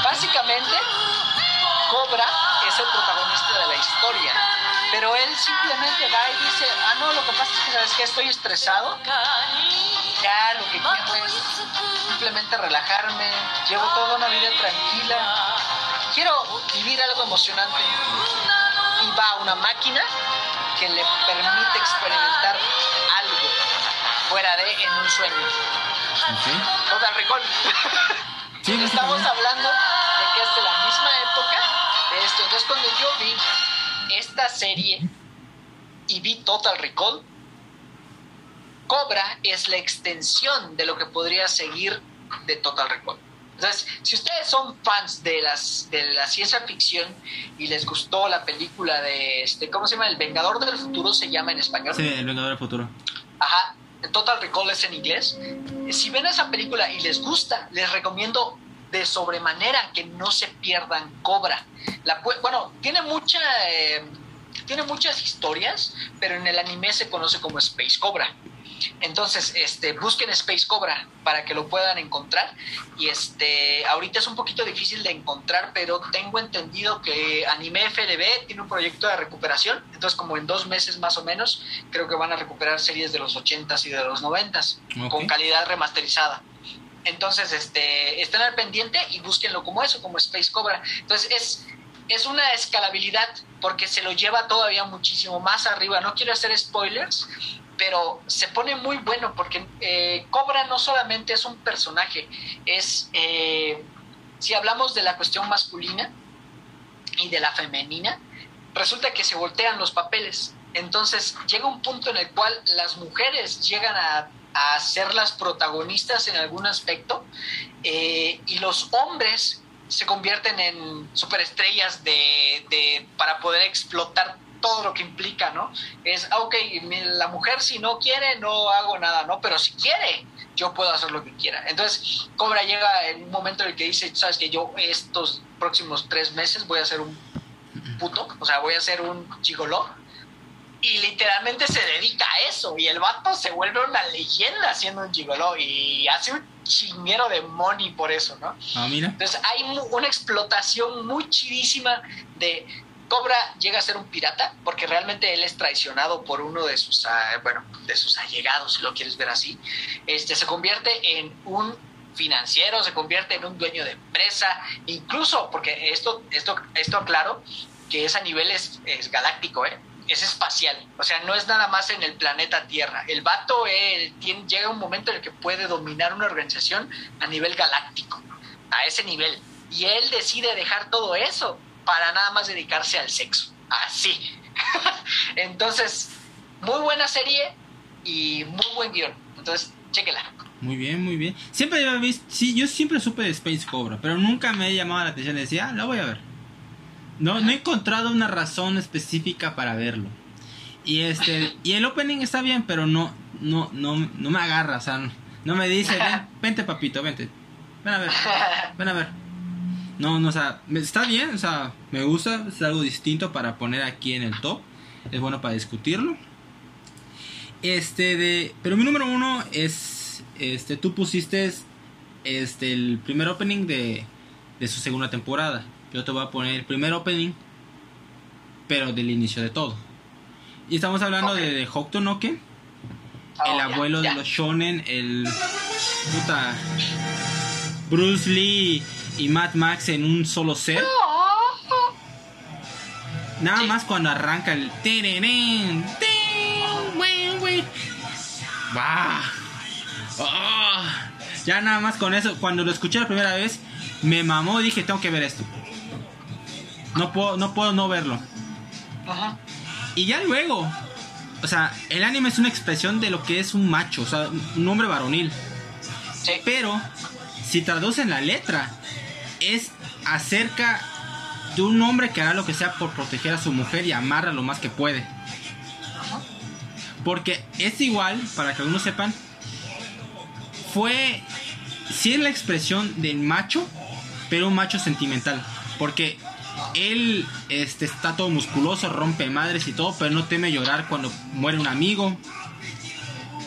Básicamente, Cobra es el protagonista de la historia. Pero él simplemente va y dice, ah, no, lo que pasa es que, ¿sabes qué? Estoy estresado. Ya, lo que quiero es simplemente relajarme. Llevo toda una vida tranquila. Quiero vivir algo emocionante. Y va a una máquina que le permite experimentar algo fuera de en un sueño. Ok. Total Recall. Sí, Estamos hablando de que es de la misma época de esto. Entonces, cuando yo vi esta serie y vi Total Recall, Cobra es la extensión de lo que podría seguir de Total Recall. Entonces, si ustedes son fans de las de la ciencia ficción y les gustó la película de este, ¿cómo se llama? El Vengador del Futuro se llama en español. Sí, el Vengador del Futuro. Ajá, Total Recall es en inglés. Si ven esa película y les gusta, les recomiendo de sobremanera que no se pierdan Cobra. La, bueno, tiene mucha, eh, tiene muchas historias, pero en el anime se conoce como Space Cobra. Entonces, este, busquen Space Cobra para que lo puedan encontrar. Y este, ahorita es un poquito difícil de encontrar, pero tengo entendido que Anime FLB tiene un proyecto de recuperación. Entonces, como en dos meses más o menos, creo que van a recuperar series de los 80s y de los 90s Ok. con calidad remasterizada. Entonces, este, estén al pendiente y búsquenlo como eso, como Space Cobra. Entonces, es, es una escalabilidad porque se lo lleva todavía muchísimo más arriba. No quiero hacer spoilers, pero se pone muy bueno porque eh, Cobra no solamente es un personaje, es, eh, si hablamos de la cuestión masculina y de la femenina, resulta que se voltean los papeles. Entonces llega un punto en el cual las mujeres llegan a, a ser las protagonistas en algún aspecto eh, y los hombres se convierten en superestrellas de, de, para poder explotar todo lo que implica, ¿no? Es, ah, ok, la mujer si no quiere, no hago nada, ¿no? Pero si quiere, yo puedo hacer lo que quiera. Entonces, Cobra llega en un momento en el que dice, sabes que yo estos próximos tres meses voy a ser un puto, o sea, voy a ser un gigoló. Y literalmente se dedica a eso. Y el vato se vuelve una leyenda siendo un gigoló. Y hace un chinguero de money por eso, ¿no? Ah, mira. Entonces hay una explotación muy chidísima de Cobra llega a ser un pirata porque realmente él es traicionado por uno de sus ah, bueno de sus allegados si lo quieres ver así este se convierte en un financiero se convierte en un dueño de empresa incluso porque esto esto esto aclaro que es a nivel es, es galáctico eh es espacial, o sea, no es nada más en el planeta Tierra. El vato eh, tiene- llega un momento en el que puede dominar una organización a nivel galáctico, a ese nivel. Y él decide dejar todo eso para nada más dedicarse al sexo. Así. Entonces, muy buena serie y muy buen guion. Entonces, chéquela. Muy bien, muy bien. Siempre había visto, sí, yo siempre supe de Space Cobra, pero nunca me he llamado la atención. Decía, ah, lo voy a ver. No, no he encontrado una razón específica para verlo. Y este, y el opening está bien, pero no, no, no, no me agarra, o sea, no me dice, "Ven, vente papito, vente, ven a ver, ven a ver. No, no, o sea, está bien, o sea, me gusta, es algo distinto para poner aquí en el top, es bueno para discutirlo. Este de. Pero mi número uno es. Este, tú pusiste. Este, el primer opening de. De su segunda temporada. Yo te voy a poner el primer opening. Pero del inicio de todo. Y estamos hablando de, de Hokuto no Ken, Oh, el abuelo de los shonen, el puta Bruce Lee y Mad Max en un solo set. Nada Sí. más cuando arranca el. ¡Bah! Ah. Ya nada más con eso, cuando lo escuché la primera vez, me mamó y dije, tengo que ver esto. No puedo, no puedo no verlo. Ajá. Y ya luego, o sea, el anime es una expresión de lo que es un macho, o sea, un hombre varonil. Sí. Pero, si traducen la letra, es acerca de un hombre que hará lo que sea por proteger a su mujer y amarla lo más que puede. Porque es igual, para que algunos sepan, fue, sí es la expresión del macho, pero un macho sentimental. Porque él este, está todo musculoso, rompe madres y todo, pero no teme llorar cuando muere un amigo.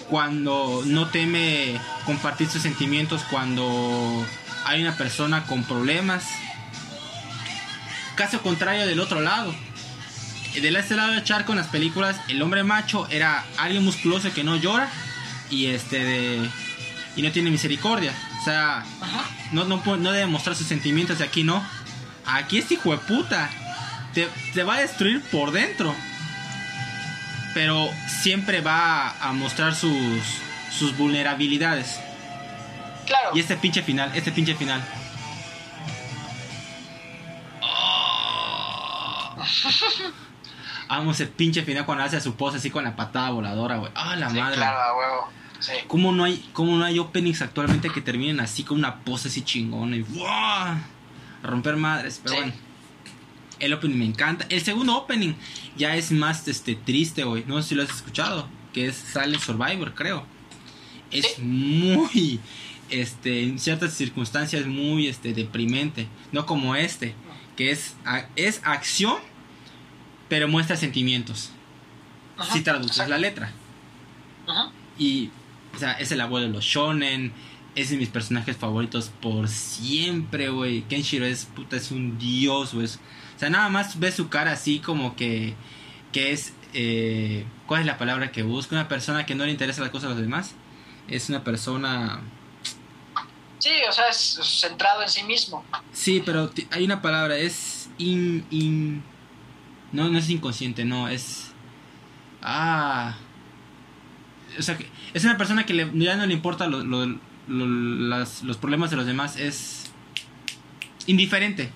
Cuando no teme compartir sus sentimientos cuando hay una persona con problemas. Caso contrario del otro lado. Del este lado del charco en las películas, el hombre macho era alguien musculoso que no llora y este de, y no tiene misericordia. O sea, no, no, puede- no debe mostrar sus sentimientos y aquí no. Aquí este hijo de puta te, te va a destruir por dentro. Pero siempre va a mostrar sus, sus vulnerabilidades. Claro. Y este pinche final, este pinche final. Vamos, el pinche final cuando hace su pose así con la patada voladora, güey. Ah, la Sí, madre. claro, huevo. Sí. ¿Cómo no, hay, ¿Cómo no hay openings actualmente que terminen así con una pose así chingona y. A romper madres, pero Sí. bueno. El opening me encanta. El segundo opening ya es más este triste, güey. No sé si lo has escuchado. Que es Silent Survivor, creo. Es muy, este, en ciertas circunstancias muy, este, deprimente. No como este, que es, a- es acción, pero muestra sentimientos. Ajá, Si traduces exacto. la letra. Ajá. Y, o sea, es el abuelo de los shonen. Es de mis personajes favoritos por siempre, güey. Kenshiro es, puta, es un dios, güey. O sea, nada más ves su cara así como que, que es, eh, ¿cuál es la palabra que busca? Una persona que no le interesa las cosas a los demás. Es una persona... Sí, o sea, es centrado en sí mismo. Sí, pero hay una palabra, es in, in- No, no es inconsciente, no, es... Ah... O sea, es una persona que le- ya no le importa lo- lo- lo- las- los problemas de los demás, es... Indiferente.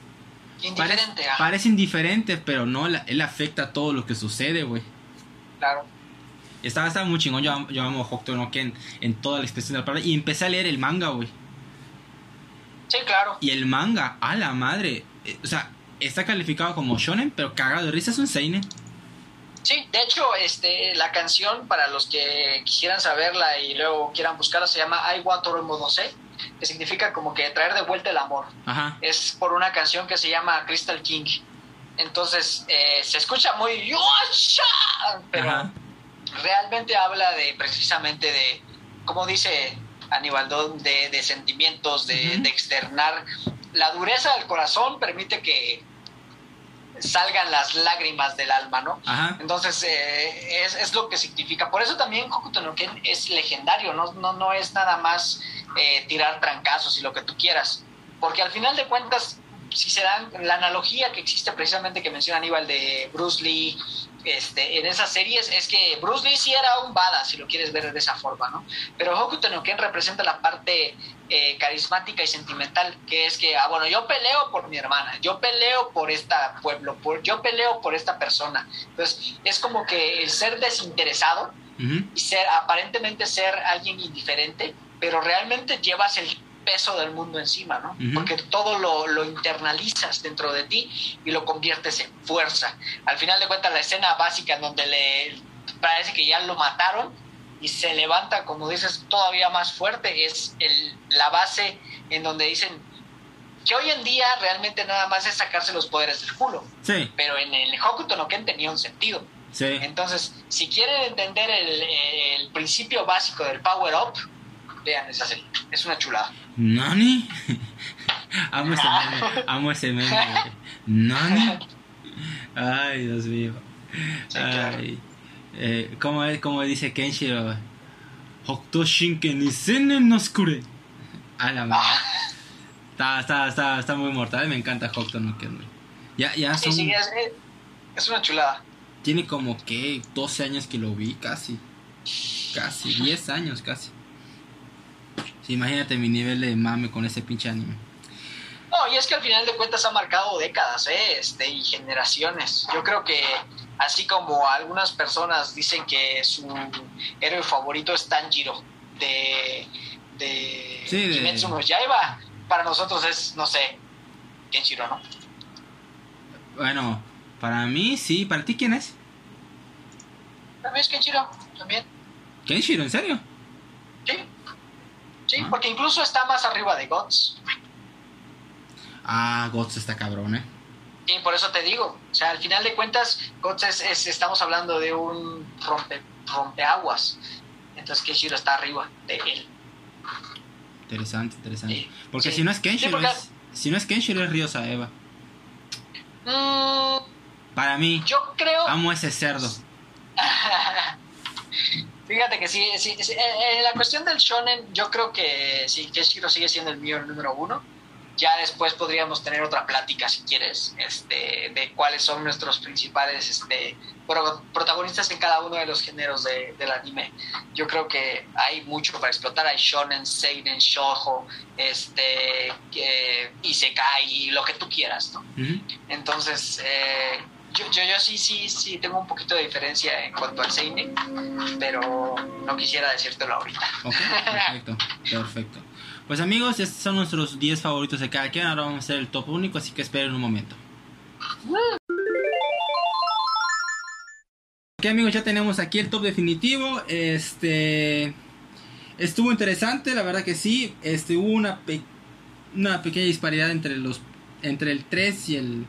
Indiferente, Parece, ajá, parece indiferente, pero no, la- él afecta a todo lo que sucede, güey. claro. Estaba, estaba muy chingón, yo, yo amo Hokuto no Ken en toda la expresión de la palabra. Y empecé a leer el manga, güey. Sí, claro. Y el manga, a la madre. eh, o sea, está calificado como shonen, pero cagado de risa es un seinen. Sí, de hecho, este, la canción, para los que quisieran saberla y luego quieran buscarla, se llama I Want Modo C, que significa como que traer de vuelta el amor. Ajá. Es por una canción que se llama Crystal King. Entonces, eh, se escucha muy... ¡Yosha! Pero Ajá. realmente habla de precisamente de, como dice Aníbal, de, de sentimientos, de, externar. La dureza del corazón permite que salgan las lágrimas del alma, ¿no? Ajá. Entonces, eh, es, es lo que significa. Por eso también Hokuto no Ken es legendario, no, no, no es nada más eh, tirar trancazos y lo que tú quieras. Porque al final de cuentas, si se dan la analogía que existe precisamente que menciona Aníbal de Bruce Lee este, en esas series, es que Bruce Lee sí era un badass, si lo quieres ver de esa forma, ¿no? Pero Hokuto no Ken representa la parte eh, carismática y sentimental, que es que, ah, bueno, yo peleo por mi hermana, yo peleo por esta pueblo, por, yo peleo por esta persona. Entonces, es como que el ser desinteresado y ser aparentemente ser alguien indiferente, pero realmente llevas el peso del mundo encima, ¿no? Ujú. Porque todo lo, lo internalizas dentro de ti y lo conviertes en fuerza. Al final de cuentas, la escena básica en donde le parece que ya lo mataron y se levanta, como dices, todavía más fuerte, es el, la base en donde dicen que hoy en día realmente nada más es sacarse los poderes del culo, Sí. pero en el Hokuto no Ken tenía un sentido. Sí. Entonces, si quieren entender el, el principio básico del Power Up, vean esa serie. Es una chulada. ¿Nani? amo ese meme. Amo ese meme. ¿Nani? Ay, Dios mío. Sí, claro. Ay. Eh, ¿cómo, es, ¿Cómo dice Kenshiro? Hokuto Shinken ni Sennen no Skure. A la madre. Ah, Está, está, está, está muy mortal. Me encanta Hokuto no Ken. Ya, ya sí, son. sí, es, es una chulada. Tiene como que 12 años que lo vi, casi. Casi, 10 años casi. Sí, imagínate mi nivel de mame con ese pinche anime. No, y es que al final de cuentas ha marcado décadas, ¿eh? Este, y generaciones. Yo creo que así como algunas personas dicen que su héroe favorito es Tanjiro de, de, Sí, de- Kimetsu no Yaiba, para nosotros es, no sé, Kenshiro, ¿no? Bueno, para mí sí. ¿Para ti quién es? También es Kenshiro, también. Kenshiro, ¿en serio? Sí. Ah. porque incluso está más arriba de Gods. Ah, Gots está cabrón, eh. Y por eso te digo, o sea, al final de cuentas, Gods es, es- estamos hablando de un rompe, rompeaguas. Entonces Kenshiro está arriba de él. Interesante, interesante. Sí. Porque Sí. si no es Kenshiro, es, si no es Kenshiro es Ryo Saeva. Mm, Para mí, yo creo... amo ese cerdo. Fíjate que sí, sí, sí, eh, eh, la cuestión del shonen, yo creo que sí, Kenshiro sigue siendo el mío el número uno. Ya después podríamos tener otra plática, si quieres, este, de cuáles son nuestros principales este, pro- protagonistas en cada uno de los géneros de- del anime. Yo creo que hay mucho para explotar. Hay shonen, seinen, shoujo, este, eh, isekai, lo que tú quieras, ¿no? Ujú. Entonces, eh, yo, yo, yo sí, sí, sí tengo un poquito de diferencia en cuanto al seinen, pero no quisiera decírtelo ahorita. Ok, perfecto, perfecto. Pues amigos, estos son nuestros 10 favoritos de cada quien. Ahora vamos a hacer el top único, así que esperen un momento. Ok amigos, ya tenemos aquí el top definitivo. Este estuvo interesante, la verdad que sí. Este hubo una, pe- una pequeña disparidad entre los entre el 3 y el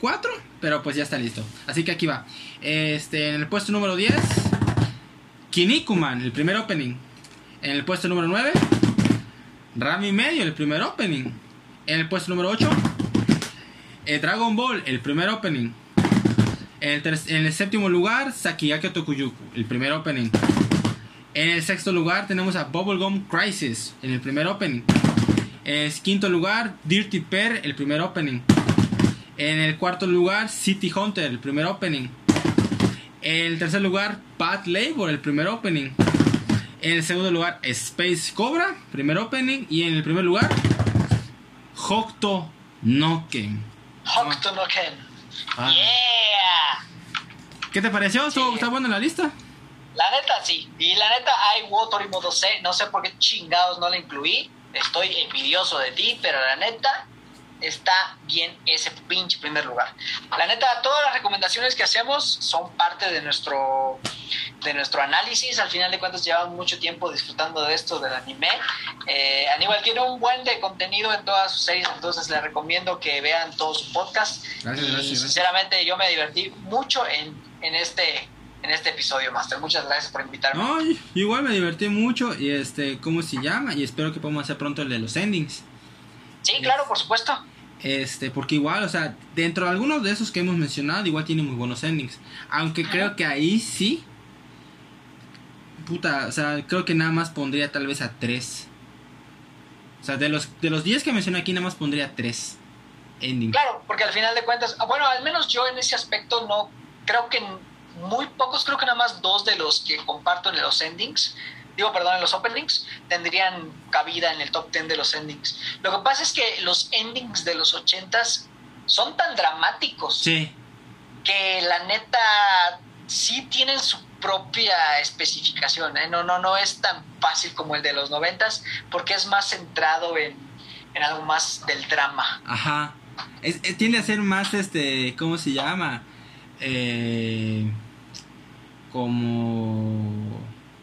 4, pero pues ya está listo. Así que aquí va. Este en el puesto número 10 Kinnikuman, el primer opening. En el puesto número 9 Rami Medio, el primer opening. En el puesto número 8 eh, Dragon Ball, el primer opening. En el, en el séptimo lugar, Sakiyaki Tokuyuku, el primer opening. En el sexto lugar tenemos a Bubblegum Crisis, en el primer opening. En el quinto lugar, Dirty Pair, el primer opening. En el cuarto lugar, City Hunter, el primer opening. En el tercer lugar, Bad Labor, el primer opening. En el segundo lugar, Space Cobra, primer opening. Y en el primer lugar, Hokuto no Ken. Hokuto no Ken. Ah. Yeah. ¿Qué te pareció? ¿Estuvo- Sí. ¿Está buena la lista? La neta sí. Y la neta hay Wotori Modo C. No sé por qué chingados no la incluí. Estoy envidioso de ti, pero la neta está bien ese pinche primer lugar. La neta, todas las recomendaciones que hacemos son parte de nuestro de nuestro análisis. Al final de cuentas llevamos mucho tiempo disfrutando de esto del anime. Eh, Aníbal tiene un buen de contenido en todas sus series, entonces les recomiendo que vean todo su podcast. Gracias, y gracias, gracias. sinceramente yo me divertí mucho en, en este en este episodio, Master. Muchas gracias por invitarme. No, igual me divertí mucho. Y este, ¿cómo se llama? Y espero que podamos hacer pronto el de los endings. Sí, claro, por supuesto. Este, porque igual, o sea, dentro de algunos de esos que hemos mencionado, igual tiene muy buenos endings. Aunque creo que ahí sí. Puta, o sea, creo que nada más pondría tal vez a tres. O sea, de los, de los 10 que mencioné aquí, nada más pondría tres endings. Claro, porque al final de cuentas, ah, bueno, al menos yo en ese aspecto no, creo que muy pocos, creo que nada más dos de los que comparto en los endings, digo, perdón, en los openings, tendrían cabida en el top 10 de los endings. Lo que pasa es que los endings de los 80s son tan dramáticos Sí, que la neta sí tienen su propia especificación, ¿eh? no, no, no es tan fácil como el de los 90s, porque es más centrado en, en algo más del drama. ajá. Es- es- tiende a ser más, este, ¿cómo se llama? Eh, como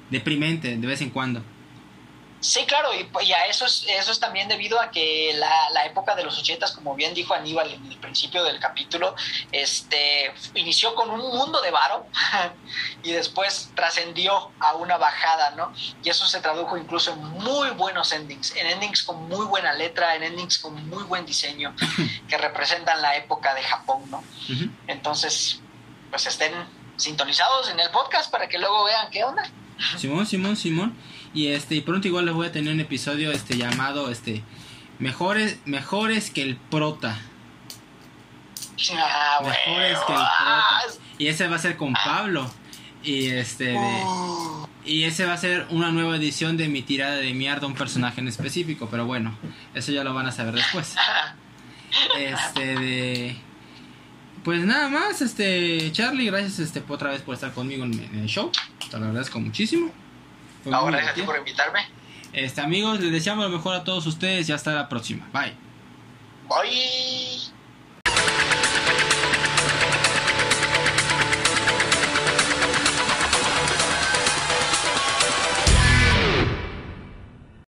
deprimente de vez en cuando. Sí, claro, y, a eso es, eso es también debido a que la, la época de los ochentas, como bien dijo Aníbal en el principio del capítulo, este, inició con un mundo de varo y después trascendió a una bajada, ¿no? Y eso se tradujo incluso en muy buenos endings, en endings con muy buena letra, en endings con muy buen diseño, que representan la época de Japón, ¿no? Entonces, pues estén sintonizados en el podcast para que luego vean qué onda. Simón, Simón, Simón. Y este, y pronto igual les voy a tener un episodio este llamado este Mejores, mejores que el prota. Ah, mejores que el prota. Y ese va a ser con ah. Pablo. Y este oh. y ese va a ser una nueva edición de mi tirada de mierda un personaje en específico, pero bueno, eso ya lo van a saber después. Este de pues nada más, este Charlie, gracias este otra vez por estar conmigo en, el show. Te lo agradezco muchísimo. Ahora gracias a ti por invitarme. Este, amigos, les deseamos lo mejor a todos ustedes y hasta la próxima. Bye. Bye.